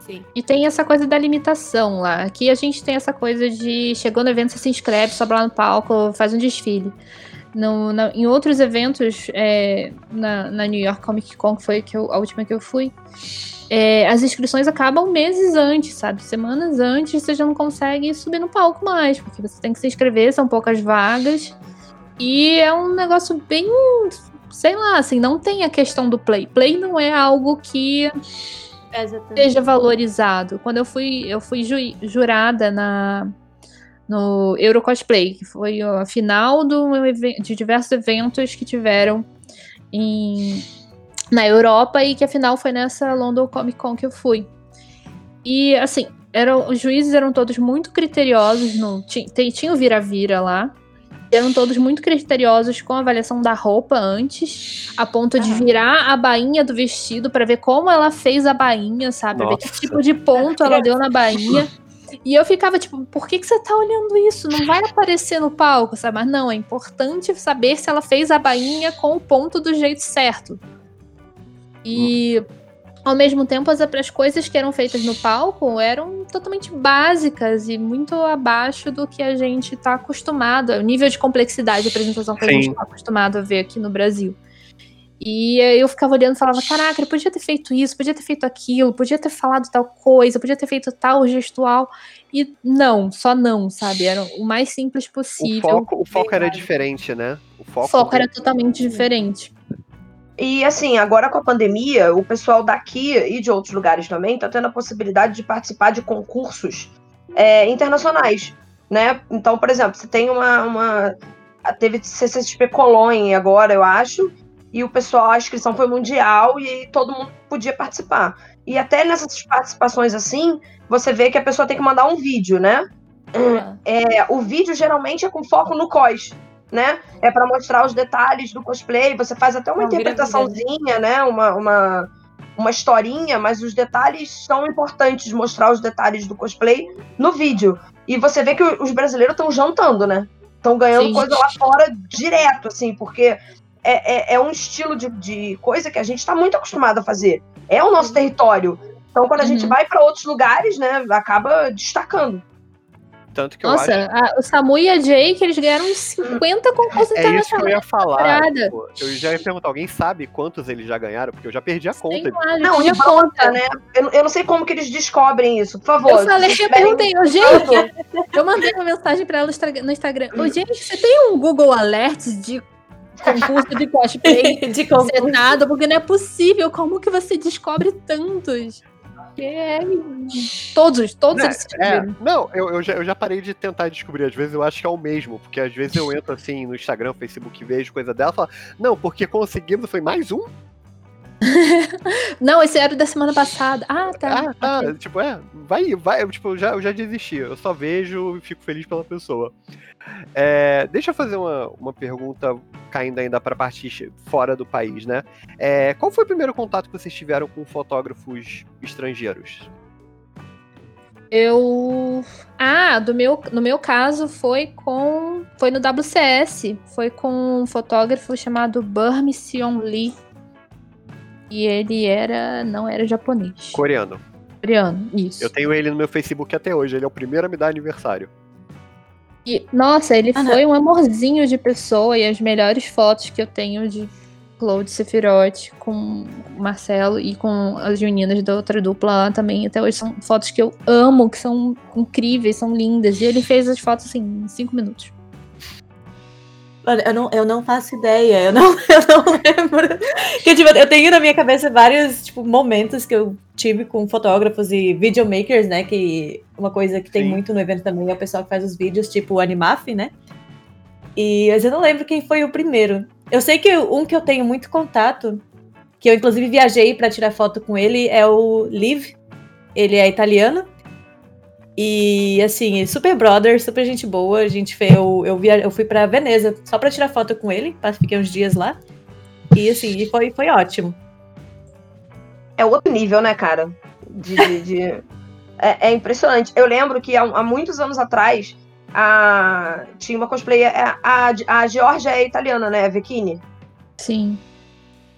Sim. E tem essa coisa da limitação lá. Aqui a gente tem essa coisa de chegou no evento, você se inscreve, sobe lá no palco, faz um desfile. No, na, em outros eventos, é, na, na, New York Comic Con, que foi que eu, a última que eu fui, é, as inscrições acabam meses antes, sabe? Semanas antes você já não consegue subir no palco mais, porque você tem que se inscrever, são poucas vagas. E é um negócio bem. Sei lá, assim, não tem a questão do play. Play não é algo que seja valorizado. Quando eu fui, eu fui ju jurada na, no Euro Cosplay, que foi a final do, de diversos eventos que tiveram em, na Europa e que a final foi nessa London Comic Con que eu fui. E assim, eram, os juízes eram todos muito criteriosos, no, tinha, tinha o vira-vira lá, eram todos muito criteriosos com a avaliação da roupa antes, a ponto de virar a bainha do vestido para ver como ela fez a bainha, sabe? Ver que tipo de ponto ela deu na bainha. E eu ficava tipo, por que, que você tá olhando isso? Não vai aparecer no palco, sabe? Mas não, é importante saber se ela fez a bainha com o ponto do jeito certo. E ao mesmo tempo, as, as coisas que eram feitas no palco eram totalmente básicas e muito abaixo do que a gente tá acostumado, o nível de complexidade de apresentação que Sim. a gente tá acostumado a ver aqui no Brasil. E eu ficava olhando e falava: caraca, ele podia ter feito isso, podia ter feito aquilo, podia ter falado tal coisa, podia ter feito tal gestual. E não, só não, sabe? Era o mais simples possível. O foco, o foco era diferente, né? O foco, o foco era totalmente diferente. E assim, agora com a pandemia, o pessoal daqui e de outros lugares também está tendo a possibilidade de participar de concursos é, internacionais, né? Então, por exemplo, você tem uma, uma teve CCXP Cologne agora, eu acho, e o pessoal, a inscrição foi mundial e todo mundo podia participar. E até nessas participações assim, você vê que a pessoa tem que mandar um vídeo, né? Uhum. É, o vídeo geralmente é com foco no cos, né? É para mostrar os detalhes do cosplay. Você faz até uma interpretaçãozinha, né? Uma, uma, uma historinha, mas os detalhes são importantes, mostrar os detalhes do cosplay no vídeo. E você vê que os brasileiros estão jantando, né? Estão ganhando Sim. coisa lá fora direto, assim, porque é, é, é um estilo de, de, coisa que a gente está muito acostumado a fazer. É o nosso território. Então, quando a uhum. gente vai para outros lugares, né, acaba destacando. Tanto que Nossa, eu acho... a, o Samu e a Jake, eles ganharam 50 concursos é internacionais. É isso que eu ia falar. Tipo, eu já ia perguntar, alguém sabe quantos eles já ganharam? Porque eu já perdi a conta. Lá, não, de conta, né? Eu, eu, não sei como que eles descobrem isso, por favor. Eu falei, eu perguntei, ô gente, eu mandei uma mensagem pra ela no Instagram. Ô gente, você tem um Google Alerts de concurso de cosplay de concurso. porque não é possível. Como que você descobre tantos? É, todos, todos não, eles é, Não, eu, eu, já, eu já parei de tentar descobrir. Às vezes eu acho que é o mesmo, porque às vezes eu entro assim no Instagram, Facebook, vejo coisa dela e falo, não, porque conseguimos, foi mais um? não, esse era da semana passada. Ah, tá. Ah, tá. Okay. Tipo, é, vai, vai. Tipo, eu já, eu já desisti. Eu só vejo e fico feliz pela pessoa. É, deixa eu fazer uma, uma pergunta caindo ainda para a parte fora do país, né? É, qual foi o primeiro contato que vocês tiveram com fotógrafos estrangeiros? Eu. Ah, do meu, no meu caso foi com. Foi no WCS. Foi com um fotógrafo chamado Burm Sion Lee E ele era. não era japonês. Coreano. Coreano, isso. Eu tenho ele no meu Facebook até hoje. Ele é o primeiro a me dar aniversário. E, nossa, ele Ah, não. foi um amorzinho de pessoa e as melhores fotos que eu tenho de Claude Sephiroth com o Marcelo e com as meninas da outra dupla lá também. Até hoje são fotos que eu amo, que são incríveis, são lindas. E ele fez as fotos assim, em cinco minutos. Olha, eu não, eu não faço ideia, eu não, eu não lembro. Que, tipo, eu tenho na minha cabeça vários tipo, momentos que eu tive com fotógrafos e videomakers, né? Que uma coisa que tem Sim. muito no evento também é o pessoal que faz os vídeos, tipo o Animaf, né? E mas eu não lembro quem foi o primeiro. Eu sei que um que eu tenho muito contato, que eu inclusive viajei pra tirar foto com ele, é o Liv. Ele é italiano. E assim, super brother, super gente boa. A gente fez, eu, eu, via, eu fui pra Veneza só pra tirar foto com ele, fiquei uns dias lá. E assim, e foi, foi ótimo. É outro nível, né, cara? De, de- de- É, é impressionante. Eu lembro que há, há muitos anos atrás a... tinha uma cosplayer. A, a, a Georgia é italiana, né? A Vecchini. Sim.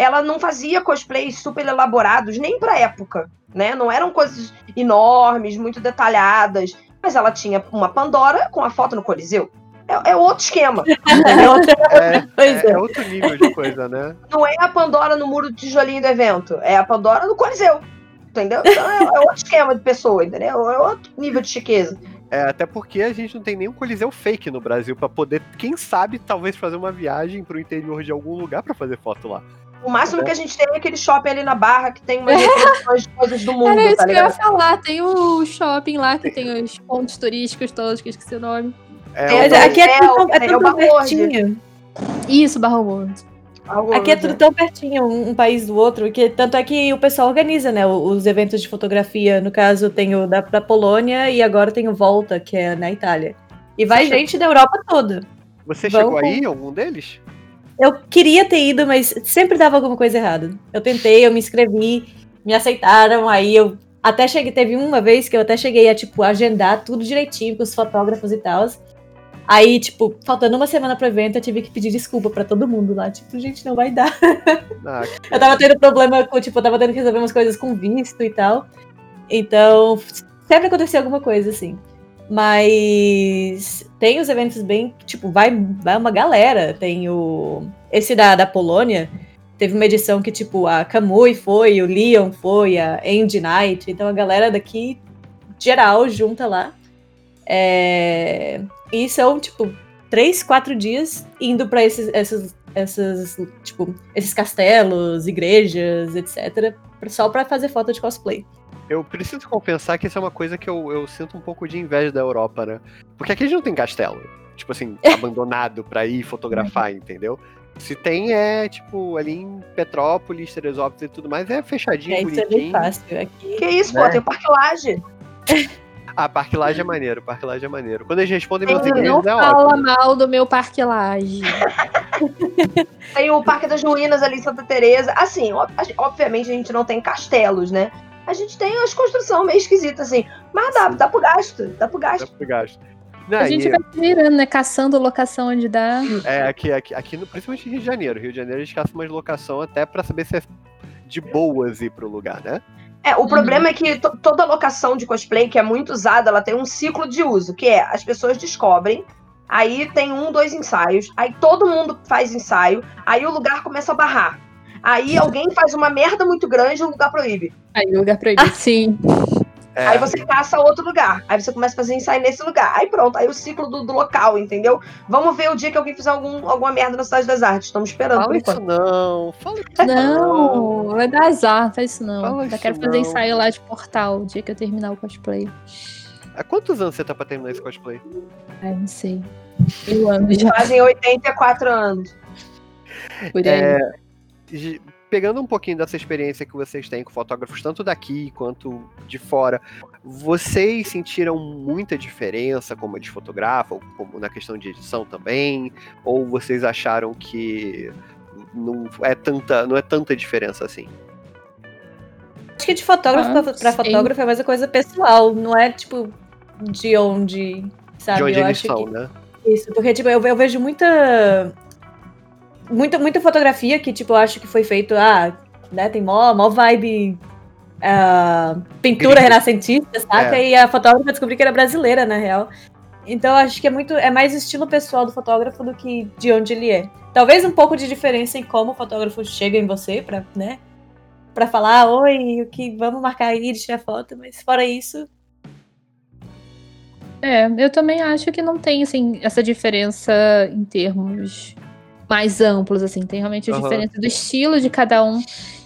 Ela não fazia cosplays super elaborados, nem pra época, né? Não eram coisas enormes, muito detalhadas. Mas ela tinha uma Pandora com a foto no Coliseu. É, é outro esquema. É, é, é. é outro nível de coisa, né? não é a Pandora no muro do tijolinho do evento, é a Pandora no Coliseu. Entendeu? Então é, é outro esquema de pessoa, entendeu? É outro nível de chiqueza. É, até porque a gente não tem nenhum coliseu fake no Brasil pra poder, quem sabe, talvez fazer uma viagem pro interior de algum lugar pra fazer foto lá. O máximo que a gente tem é aquele shopping ali na Barra que tem umas de coisas do mundo, Era isso tá que eu ia falar. Tem o shopping lá que tem os pontos turísticos todos, que eu esqueci o nome. É, É, aqui é é, tudo, tão- é é tudo pertinho. Isso, Barra World. Algo- Aqui é tudo tão pertinho, um, um país do outro, que tanto é que o pessoal organiza, né, os eventos de fotografia. No caso, tem o da, da Polônia e agora tem o Volta, que é na Itália. E vai Você gente da Europa toda. Você Vamos chegou com- aí em algum deles? Eu queria ter ido, mas sempre dava alguma coisa errada. Eu tentei, eu me inscrevi, me aceitaram, aí eu até cheguei, teve uma vez que eu até cheguei a, tipo, agendar tudo direitinho com os fotógrafos e tal. Aí, tipo, faltando uma semana pro evento, eu tive que pedir desculpa pra todo mundo lá. Tipo, gente, não vai dar. Ah, Eu tava tendo problema com, tipo, eu tava tendo que resolver umas coisas com visto e tal. Então, sempre aconteceu alguma coisa, assim. Mas tem os eventos bem, tipo, vai, vai uma galera. Tem o. Esse da, da Polônia. Teve uma edição que, tipo, a Kamui foi, o Leon foi, a Andy Knight. Então a galera daqui, geral, junta lá. É, E são, tipo, três, quatro dias indo pra esses, esses, essas, tipo, esses castelos, igrejas, etc. Só pra fazer foto de cosplay. Eu preciso compensar que isso é uma coisa que eu, eu sinto um pouco de inveja da Europa, né? Porque aqui a gente não tem castelo. Tipo assim, abandonado pra ir fotografar, entendeu? Se tem, é tipo ali em Petrópolis, Teresópolis e tudo mais, é fechadinho, É, isso é bem bonitinho. fácil. Aqui Que isso, Né? pô, tem o Parque Laje. Ah, Parque Laje é maneiro, Parque Laje é maneiro. Quando eles respondem meus Não Não e-mails, é fala ótimo. mal do meu parque laje. Tem o Parque das Ruínas ali em Santa Teresa. Assim, obviamente a gente não tem castelos, né? A gente tem as construções meio esquisitas, assim. Mas dá, dá pro gasto. Dá pro Dá gasto. pro gasto. Não, A gente e- vai se virando, né? Caçando locação onde dá. É, aqui, aqui, aqui no, principalmente em Rio de Janeiro. Rio de Janeiro a gente caça umas locação até pra saber se é de boas ir pro lugar, né? É, o problema é que to- toda locação de cosplay que é muito usada, ela tem um ciclo de uso, que é as pessoas descobrem, aí tem um, dois ensaios, aí todo mundo faz ensaio, aí o lugar começa a barrar. Aí alguém faz uma merda muito grande e o lugar proíbe. Aí, lugar proibido. Sim. É, Aí você caça outro lugar. Aí você começa a fazer ensaio nesse lugar. Aí pronto, aí o ciclo do, do local, entendeu? Vamos ver o dia que alguém fizer algum, alguma merda na Cidade das Artes. Estamos esperando Fala por isso enquanto. não, fala isso Não, vai dar azar, faz isso não. Fala Já quero fazer não. ensaio lá de portal o dia que eu terminar o cosplay. Há quantos anos você tá pra terminar esse cosplay? Ai, não sei. Mil anos já Fazem 84 anos. por aí. É, pegando um pouquinho dessa experiência que vocês têm com fotógrafos, tanto daqui quanto de fora, vocês sentiram muita diferença como eles fotografam, como na questão de edição também? Ou vocês acharam que não é tanta, não é tanta diferença assim? Acho que de fotógrafo Ah, sim. fotógrafo é mais uma coisa pessoal, não é tipo de onde, sabe? de onde eu eles acho são, que né? isso, porque tipo, eu, eu vejo muita muita muita fotografia que tipo eu acho que foi feito ah, né? Tem mó, mó vibe ah, pintura Gringo. renascentista, saca? É. E a fotógrafa descobriu que era brasileira, na real. Então acho que é muito. É mais estilo pessoal do fotógrafo do que de onde ele é. Talvez um pouco de diferença em como o fotógrafo chega em você, pra, né? Pra falar, oi, o que vamos marcar aí de tirar foto, mas fora isso. É, eu também acho que não tem, assim, essa diferença em termos mais amplos, assim. Tem realmente a Aham. diferença do estilo de cada um.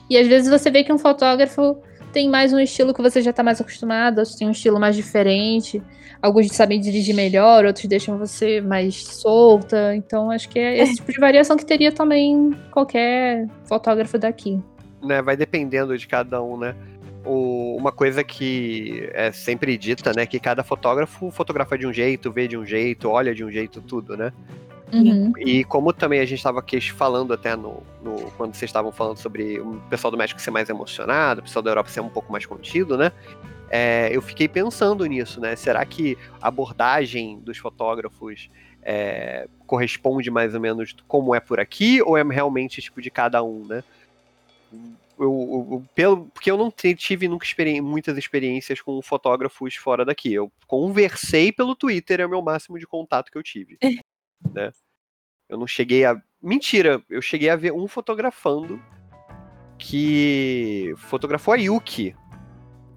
E às vezes você vê que um fotógrafo tem mais um estilo que você já tá mais acostumado, outros têm um estilo mais diferente. Alguns sabem dirigir melhor, outros deixam você mais solta. Então, acho que é esse tipo de variação que teria também qualquer fotógrafo daqui. né, vai dependendo de cada um, né? O- uma coisa que é sempre dita, né, que cada fotógrafo fotografa de um jeito, vê de um jeito, olha de um jeito, tudo, né? Uhum. E como também a gente estava falando até no, no- quando vocês estavam falando sobre o pessoal do México ser mais emocionado, o pessoal da Europa ser um pouco mais contido, né? É, eu fiquei pensando nisso, né? Será que a abordagem dos fotógrafos é, corresponde mais ou menos como é por aqui, ou é realmente tipo de cada um, né? Eu, eu- pelo, porque eu não tive nunca experi- muitas experiências com fotógrafos fora daqui. Eu conversei pelo Twitter, é o meu máximo de contato que eu tive. né? Eu não cheguei a. Mentira, eu cheguei a ver um fotografando que fotografou a Yuki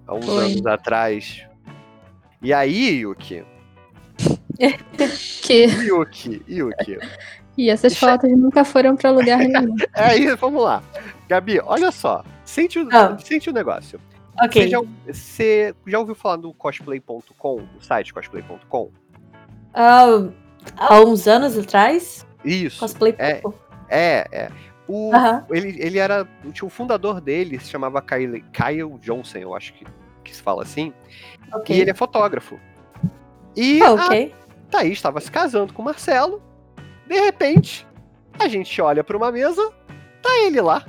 há uns Foi. anos atrás. E aí, Yuki? Que... Yuki, Yuki. E essas Deixa- fotos nunca foram pra lugar nenhum. É aí, vamos lá. Gabi, olha só. Sente o, Ah. sente o negócio. Ok. Você já, você já ouviu falar do cosplay.com, do site cosplay.com? Ah, há uns anos atrás, Isso. cosplay. É. É, é. O, ele, ele era. Um fundador dele, se chamava Kyle, Kyle Johnson, eu acho que, que se fala assim. Ok. E ele é fotógrafo. E Ah, ok. a Thaís estava se casando com o Marcelo. De repente, a gente olha para uma mesa, tá ele lá.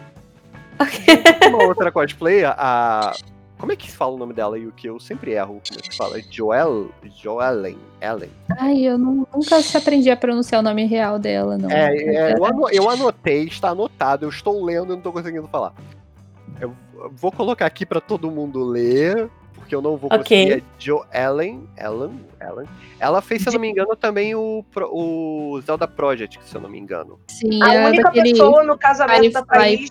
Uma outra cosplayer, a. Como é que se fala o nome dela, Yuki? Eu sempre erro. Como é que se fala? Joel. Joellen. Ellen. Ai, eu não- nunca se aprendi a pronunciar o nome real dela, não. É, é, eu, ano- eu anotei, está anotado, eu estou lendo e não estou conseguindo falar. Eu vou colocar aqui para todo mundo ler, porque eu não vou Ok. conseguir. É Jo Ellen, Ellen, Ellen. Ela fez, se eu não me engano, também o, o Zelda Project, se eu não me engano. Sim, A é única daquele pessoa no casamento da Thaís.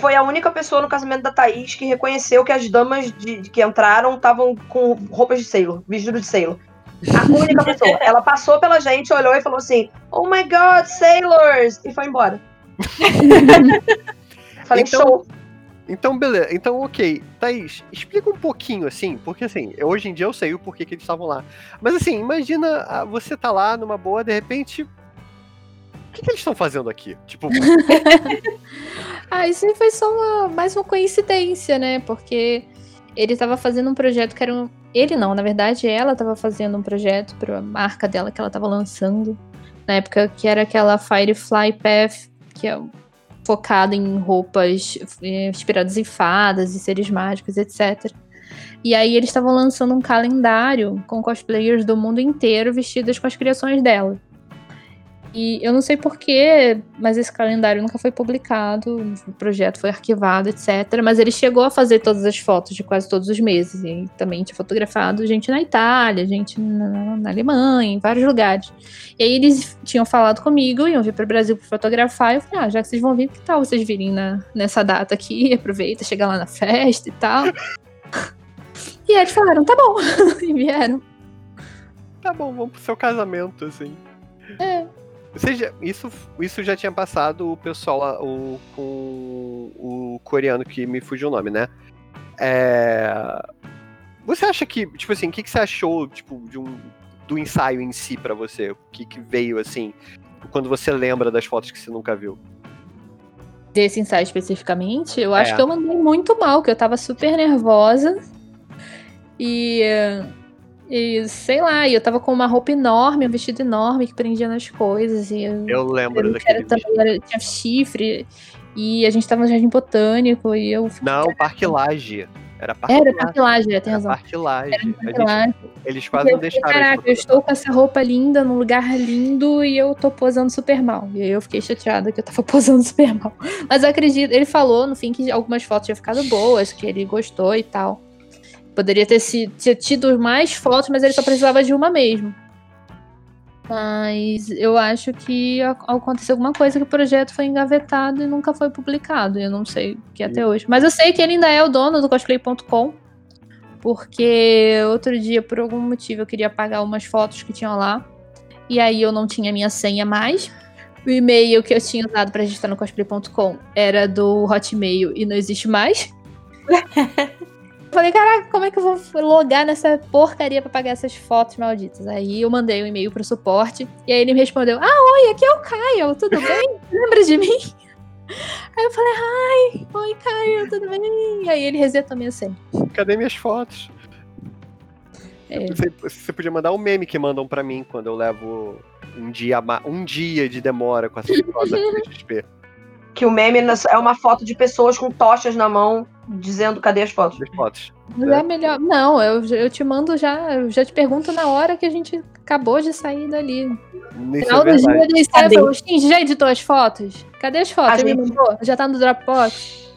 Foi a única pessoa no casamento da Thaís que reconheceu que as damas de, que entraram estavam com roupas de Sailor, vestido de Sailor. A única pessoa. Ela passou pela gente, olhou e falou assim: Oh my god, Sailors! E foi embora. Falei, Então, show. Então, beleza. Então, ok. Thaís, explica um pouquinho, assim, porque assim, hoje em dia eu sei o porquê que eles estavam lá. Mas assim, imagina ah, você tá lá numa boa, de repente. O que, que eles estão fazendo aqui? Tipo, Ah, isso aí foi só uma, mais uma coincidência, né? Porque ele tava fazendo um projeto que era um. Ele não, na verdade, ela tava fazendo um projeto pra marca dela que ela tava lançando. Na época que era aquela Firefly Path, que é focada em roupas eh, inspiradas em fadas e seres mágicos, etc. E aí eles estavam lançando um calendário com cosplayers do mundo inteiro vestidas com as criações dela. E eu não sei porquê, mas esse calendário nunca foi publicado, o projeto foi arquivado, etc. Mas ele chegou a fazer todas as fotos de quase todos os meses. E também tinha fotografado gente na Itália, gente na, na Alemanha, em vários lugares. E aí eles tinham falado comigo, iam vir para o Brasil para fotografar. E eu falei, ah, já que vocês vão vir, que tal vocês virem na, nessa data aqui? Aproveita, chega lá na festa e tal. e eles falaram, tá bom. e vieram. tá bom, vamos pro seu casamento, assim. É. Já- isso, isso já tinha passado o pessoal o, com o coreano que me fugiu o nome, né? É, Você acha que, tipo assim, o que, que você achou, tipo, de um, do ensaio em si pra você? O que, que veio, assim, quando você lembra das fotos que você nunca viu? desse ensaio especificamente, eu acho É. que eu mandei muito mal, que eu tava super nervosa. E, e sei lá, e eu tava com uma roupa enorme, um vestido enorme que prendia nas coisas. E eu, Eu lembro eu daquele era, também era- tinha chifre. E a gente tava no jardim botânico e eu Não, Parque Laje. Era parte Era laje. cartilagem, é, tem razão. parte laje. Eles quase eu não fiquei, deixaram. Caraca, eu estou com essa roupa linda, num lugar lindo, e eu tô posando super mal. E aí eu fiquei chateada que eu tava posando super mal. Mas eu acredito, ele falou no fim que algumas fotos tinham ficado boas, que ele gostou e tal. Poderia ter, se, ter tido mais fotos, mas ele só precisava de uma mesmo. Mas eu acho que ac- aconteceu alguma coisa que o projeto foi engavetado e nunca foi publicado. Eu não sei o que é até hoje. Mas eu sei que ele ainda é o dono do cosplay.com. Porque outro dia, por algum motivo, eu queria apagar umas fotos que tinham lá. E aí eu não tinha minha senha mais. O e-mail que eu tinha usado pra registrar no cosplay.com era do Hotmail e não existe mais. Falei, caraca, como é que eu vou logar nessa porcaria pra pagar essas fotos malditas? Aí eu mandei um e-mail pro suporte e aí ele me respondeu: Ah, oi, aqui é o Caio, tudo bem? Lembra de mim? Aí eu falei, ai, oi, Caio, tudo bem? E aí ele resetou minha senha. Cadê minhas fotos? É. Você, você podia mandar um meme que mandam pra mim quando eu levo um dia, a um dia de demora com essa foto da XP. Que o meme é uma foto de pessoas com tochas na mão dizendo cadê as fotos. Das fotos. Mas é melhor. Não, eu, eu te mando já, eu já te pergunto na hora que a gente acabou de sair dali. No Isso final é do dia falam, Shinji, já editou as fotos? Cadê as fotos? A Ele me gente- mandou? Já tá no Dropbox?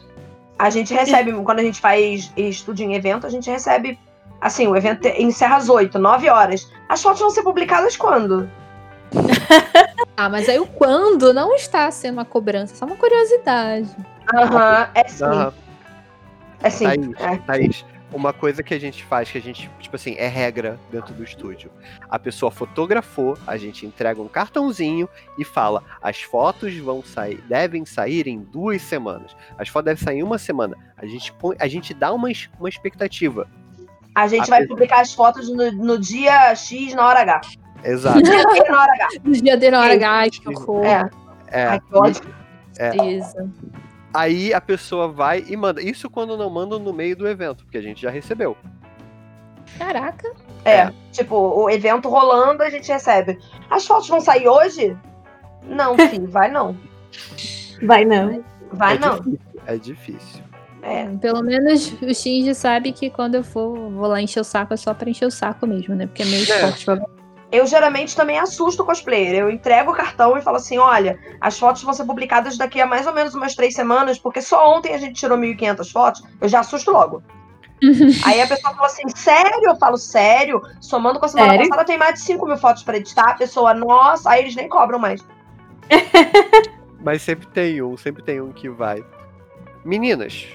A gente recebe, quando a gente faz estúdio em evento, a gente recebe. Assim, o evento encerra às 8, 9 horas. As fotos vão ser publicadas quando? Ah, mas aí o quando não está sendo uma cobrança, é só uma curiosidade. Aham, é sim. Aham. É sim. Thaís, é. Thaís, uma coisa que a gente faz, que a gente, tipo assim, é regra dentro do estúdio. A pessoa fotografou, a gente entrega um cartãozinho e fala: as fotos vão sair, devem sair em duas semanas. As fotos devem sair em uma semana. A gente, põe, a gente dá uma, uma expectativa. A gente A vai pessoa- publicar as fotos no, no dia X na hora H. Exato. Dia na hora H. No dia dele, na hora. H, ai, que horror. É. É. Ai, que ódio. Tristeza. Aí a pessoa vai e manda. Isso quando não mandam no meio do evento, porque a gente já recebeu. Caraca. É, É. tipo, o evento rolando, a gente recebe. As fotos vão sair hoje? Não, filho, vai não. Vai não. Vai é não. difícil. É difícil. É. Pelo menos o Shinji sabe que quando eu for, vou lá encher o saco, é só pra encher o saco mesmo, né? Porque é meio esporte. pra- Eu geralmente também assusto o cosplayer. Eu entrego o cartão e falo assim: olha, as fotos vão ser publicadas daqui a mais ou menos umas três semanas, porque só ontem a gente tirou 1.500 fotos. Eu já assusto logo. Aí a pessoa fala assim: sério? Eu falo: sério? Somando com a semana Sério? passada, tem mais de 5 mil fotos pra editar. A pessoa, nossa, aí eles nem cobram mais. Mas sempre tem um, sempre tem um que vai. Meninas,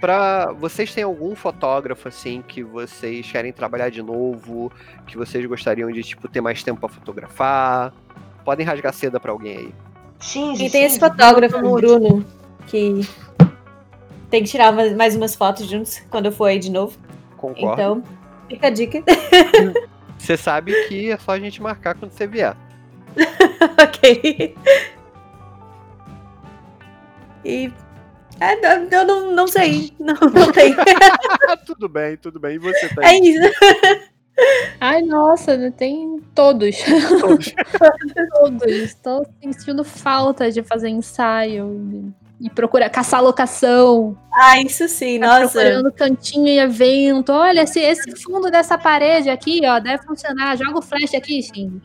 pra vocês têm algum fotógrafo assim que vocês querem trabalhar de novo, que vocês gostariam de tipo ter mais tempo pra fotografar? Podem rasgar seda pra alguém aí. Shinji, E tem esse fotógrafo, Bruno o Bruno, que tem que tirar mais- mais umas fotos juntos quando eu for aí de novo. Concordo. Então, fica a dica. Você sabe que é só a gente marcar quando você vier. ok. E. É, eu não, não sei. Não, não tem. tudo bem, tudo bem. E você tá É isso. Ai, nossa, tem todos. todos. todos. Estou sentindo falta de fazer ensaio e procurar, caçar locação. Ah, isso sim, Tá nossa. procurando cantinho e evento. Olha, esse, esse fundo dessa parede aqui, ó, deve funcionar. Joga o flash aqui, Shinji.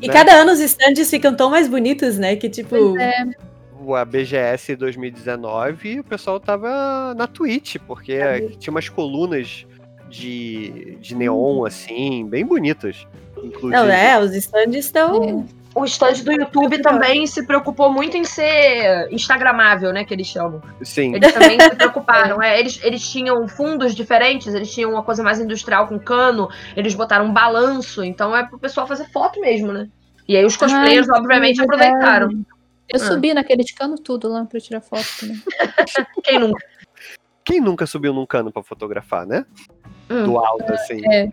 E né? cada ano os stands ficam tão mais bonitos, né? Que tipo. Pois é. A BGS 2019, o pessoal tava na Twitch, porque tinha umas colunas de, de neon, assim, bem bonitas. Inclusive. Não, é, os stands estão. O stand do YouTube também se preocupou muito em ser instagramável, né? Que eles chamam. Sim. Eles também se preocuparam. É, eles, eles tinham fundos diferentes, eles tinham uma coisa mais industrial com cano, eles botaram um balanço, então é pro pessoal fazer foto mesmo, né? E aí os cosplayers, Ai, obviamente, sim, verdade. Eu Ah. subi naquele de cano tudo lá pra tirar foto também. Quem nunca? Quem nunca subiu num cano pra fotografar, né? Hum. Do alto, assim. É.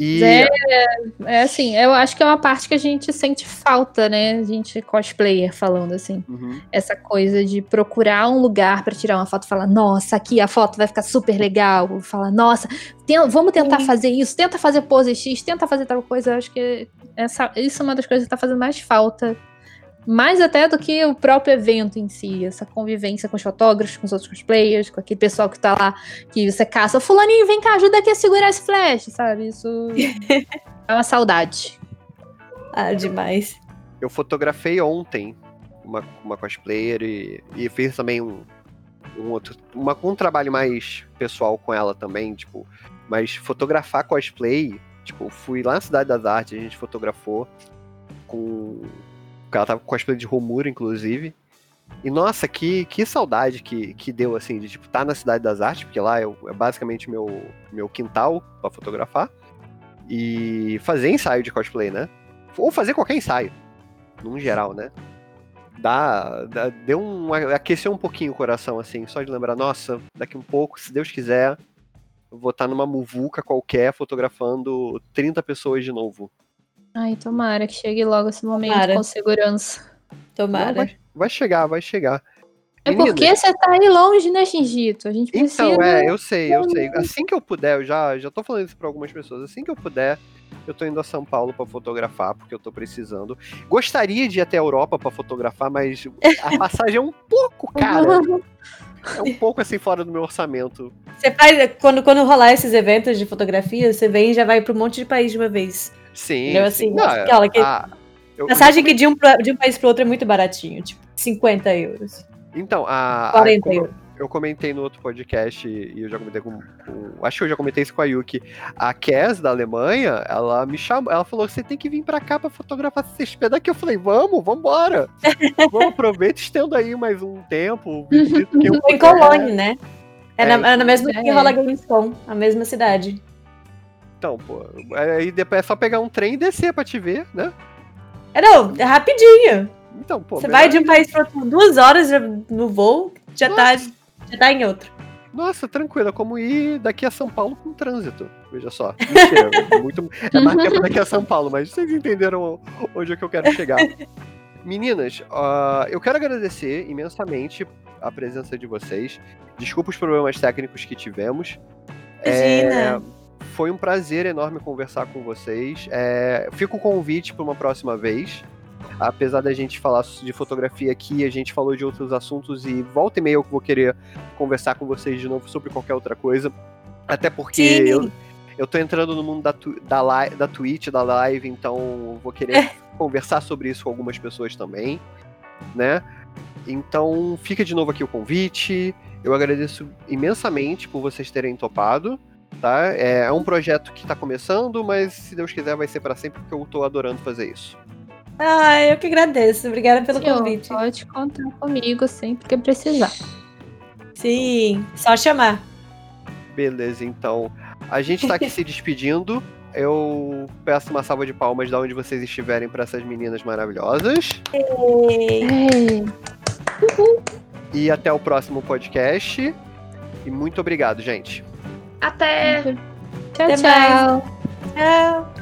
E É, é assim, eu acho que é uma parte que a gente sente falta, né? A gente cosplayer falando assim. Uhum. Essa coisa de procurar um lugar pra tirar uma foto e falar, nossa, aqui a foto vai ficar super legal. Fala, nossa, tem- vamos tentar fazer isso, tenta fazer pose X, tenta fazer tal coisa. Eu acho que essa, isso é uma das coisas que tá fazendo mais falta Mais até do que o próprio evento em si, essa convivência com os fotógrafos, com os outros cosplayers, com aquele pessoal que tá lá, que você caça, fulaninho, vem cá, ajuda aqui a segurar esse flash, sabe? Isso é uma saudade. Ah, demais. Eu fotografei ontem uma, uma cosplayer e, e fiz também um, um outro. Uma, um trabalho mais pessoal com ela também, tipo. Mas fotografar cosplay, tipo, fui lá na Cidade das Artes, a gente fotografou com. Ela tava com cosplay de Romura, inclusive. E nossa, que, que saudade que, que deu, assim, de tipo, estar tá na Cidade das Artes, porque lá é, é basicamente meu, meu quintal para fotografar. E fazer ensaio de cosplay, né? Ou fazer qualquer ensaio, num geral, né? Dá, dá, deu um. aqueceu um pouquinho o coração, assim, só de lembrar, nossa, daqui um pouco, se Deus quiser, vou estar numa muvuca qualquer fotografando 30 pessoas de novo. Ai, tomara que chegue logo esse momento tomara. com segurança. Tomara. Não, vai, vai, chegar, vai chegar. É porque você tá aí longe, né, Xingito? A gente então, precisa. Então, é, eu sei, eu sei. Assim que eu puder, eu já, já tô falando isso pra algumas pessoas. Assim que eu puder, eu tô indo a São Paulo para fotografar, porque eu tô precisando. Gostaria de ir até a Europa para fotografar, mas a passagem é um pouco cara. É um pouco assim fora do meu orçamento. Você faz. Quando, quando rolar esses eventos de fotografia, você vem e já vai para um monte de país de uma vez. Sim. Entendeu? Assim, Não, aquela que. A, eu, passagem eu... que de um, pra, de um país para outro é muito baratinho, tipo 50 euros. Então, a. 40 a, euros eu comentei no outro podcast, e eu já comentei com, com, Acho que eu já comentei isso com a Yuki. A Kes, da Alemanha, ela me chamou. Ela falou: você tem que vir pra cá pra fotografar esse CXP daqui. Eu falei: vamos, vambora. vamos, aproveita e estenda aí mais um tempo. em Colônia, né? É, é, na, é na mesma é. que rola Gamescom, a mesma cidade. Então, pô, aí depois é só pegar um trem e descer pra te ver, né? É, não, é rapidinho. Então, pô. Você vai de um país para outro duas horas no voo, já tá Nossa. tá já tá em outro. Nossa, tranquilo, é como ir daqui a São Paulo com trânsito. Veja só. Mentira, é, muito, é mais tempo daqui a São Paulo, mas vocês entenderam onde é que eu quero chegar. Meninas, uh, eu quero agradecer imensamente a presença de vocês. Desculpa os problemas técnicos que tivemos. É, foi um prazer enorme conversar com vocês. É, fico o convite para uma próxima vez apesar da gente falar de fotografia aqui, a gente falou de outros assuntos e volta e meia eu vou querer conversar com vocês de novo sobre qualquer outra coisa. Até porque eu, eu tô entrando no mundo da, da, da Twitch, da live, então vou querer é. conversar sobre isso com algumas pessoas também, né? Então fica de novo aqui o convite. Eu agradeço imensamente por vocês terem topado. Tá? É, é um projeto que está começando, mas se Deus quiser vai ser para sempre, porque eu estou adorando fazer isso. Ah, eu que agradeço. Obrigada pelo Senhor, convite. Pode contar comigo sempre que precisar. Sim, só chamar. Beleza, então. A gente tá aqui se despedindo. Eu peço uma salva de palmas de onde vocês estiverem para essas meninas maravilhosas. Ei. E até o próximo podcast. E muito obrigado, gente. Até. Tchau, até tchau. Tchau.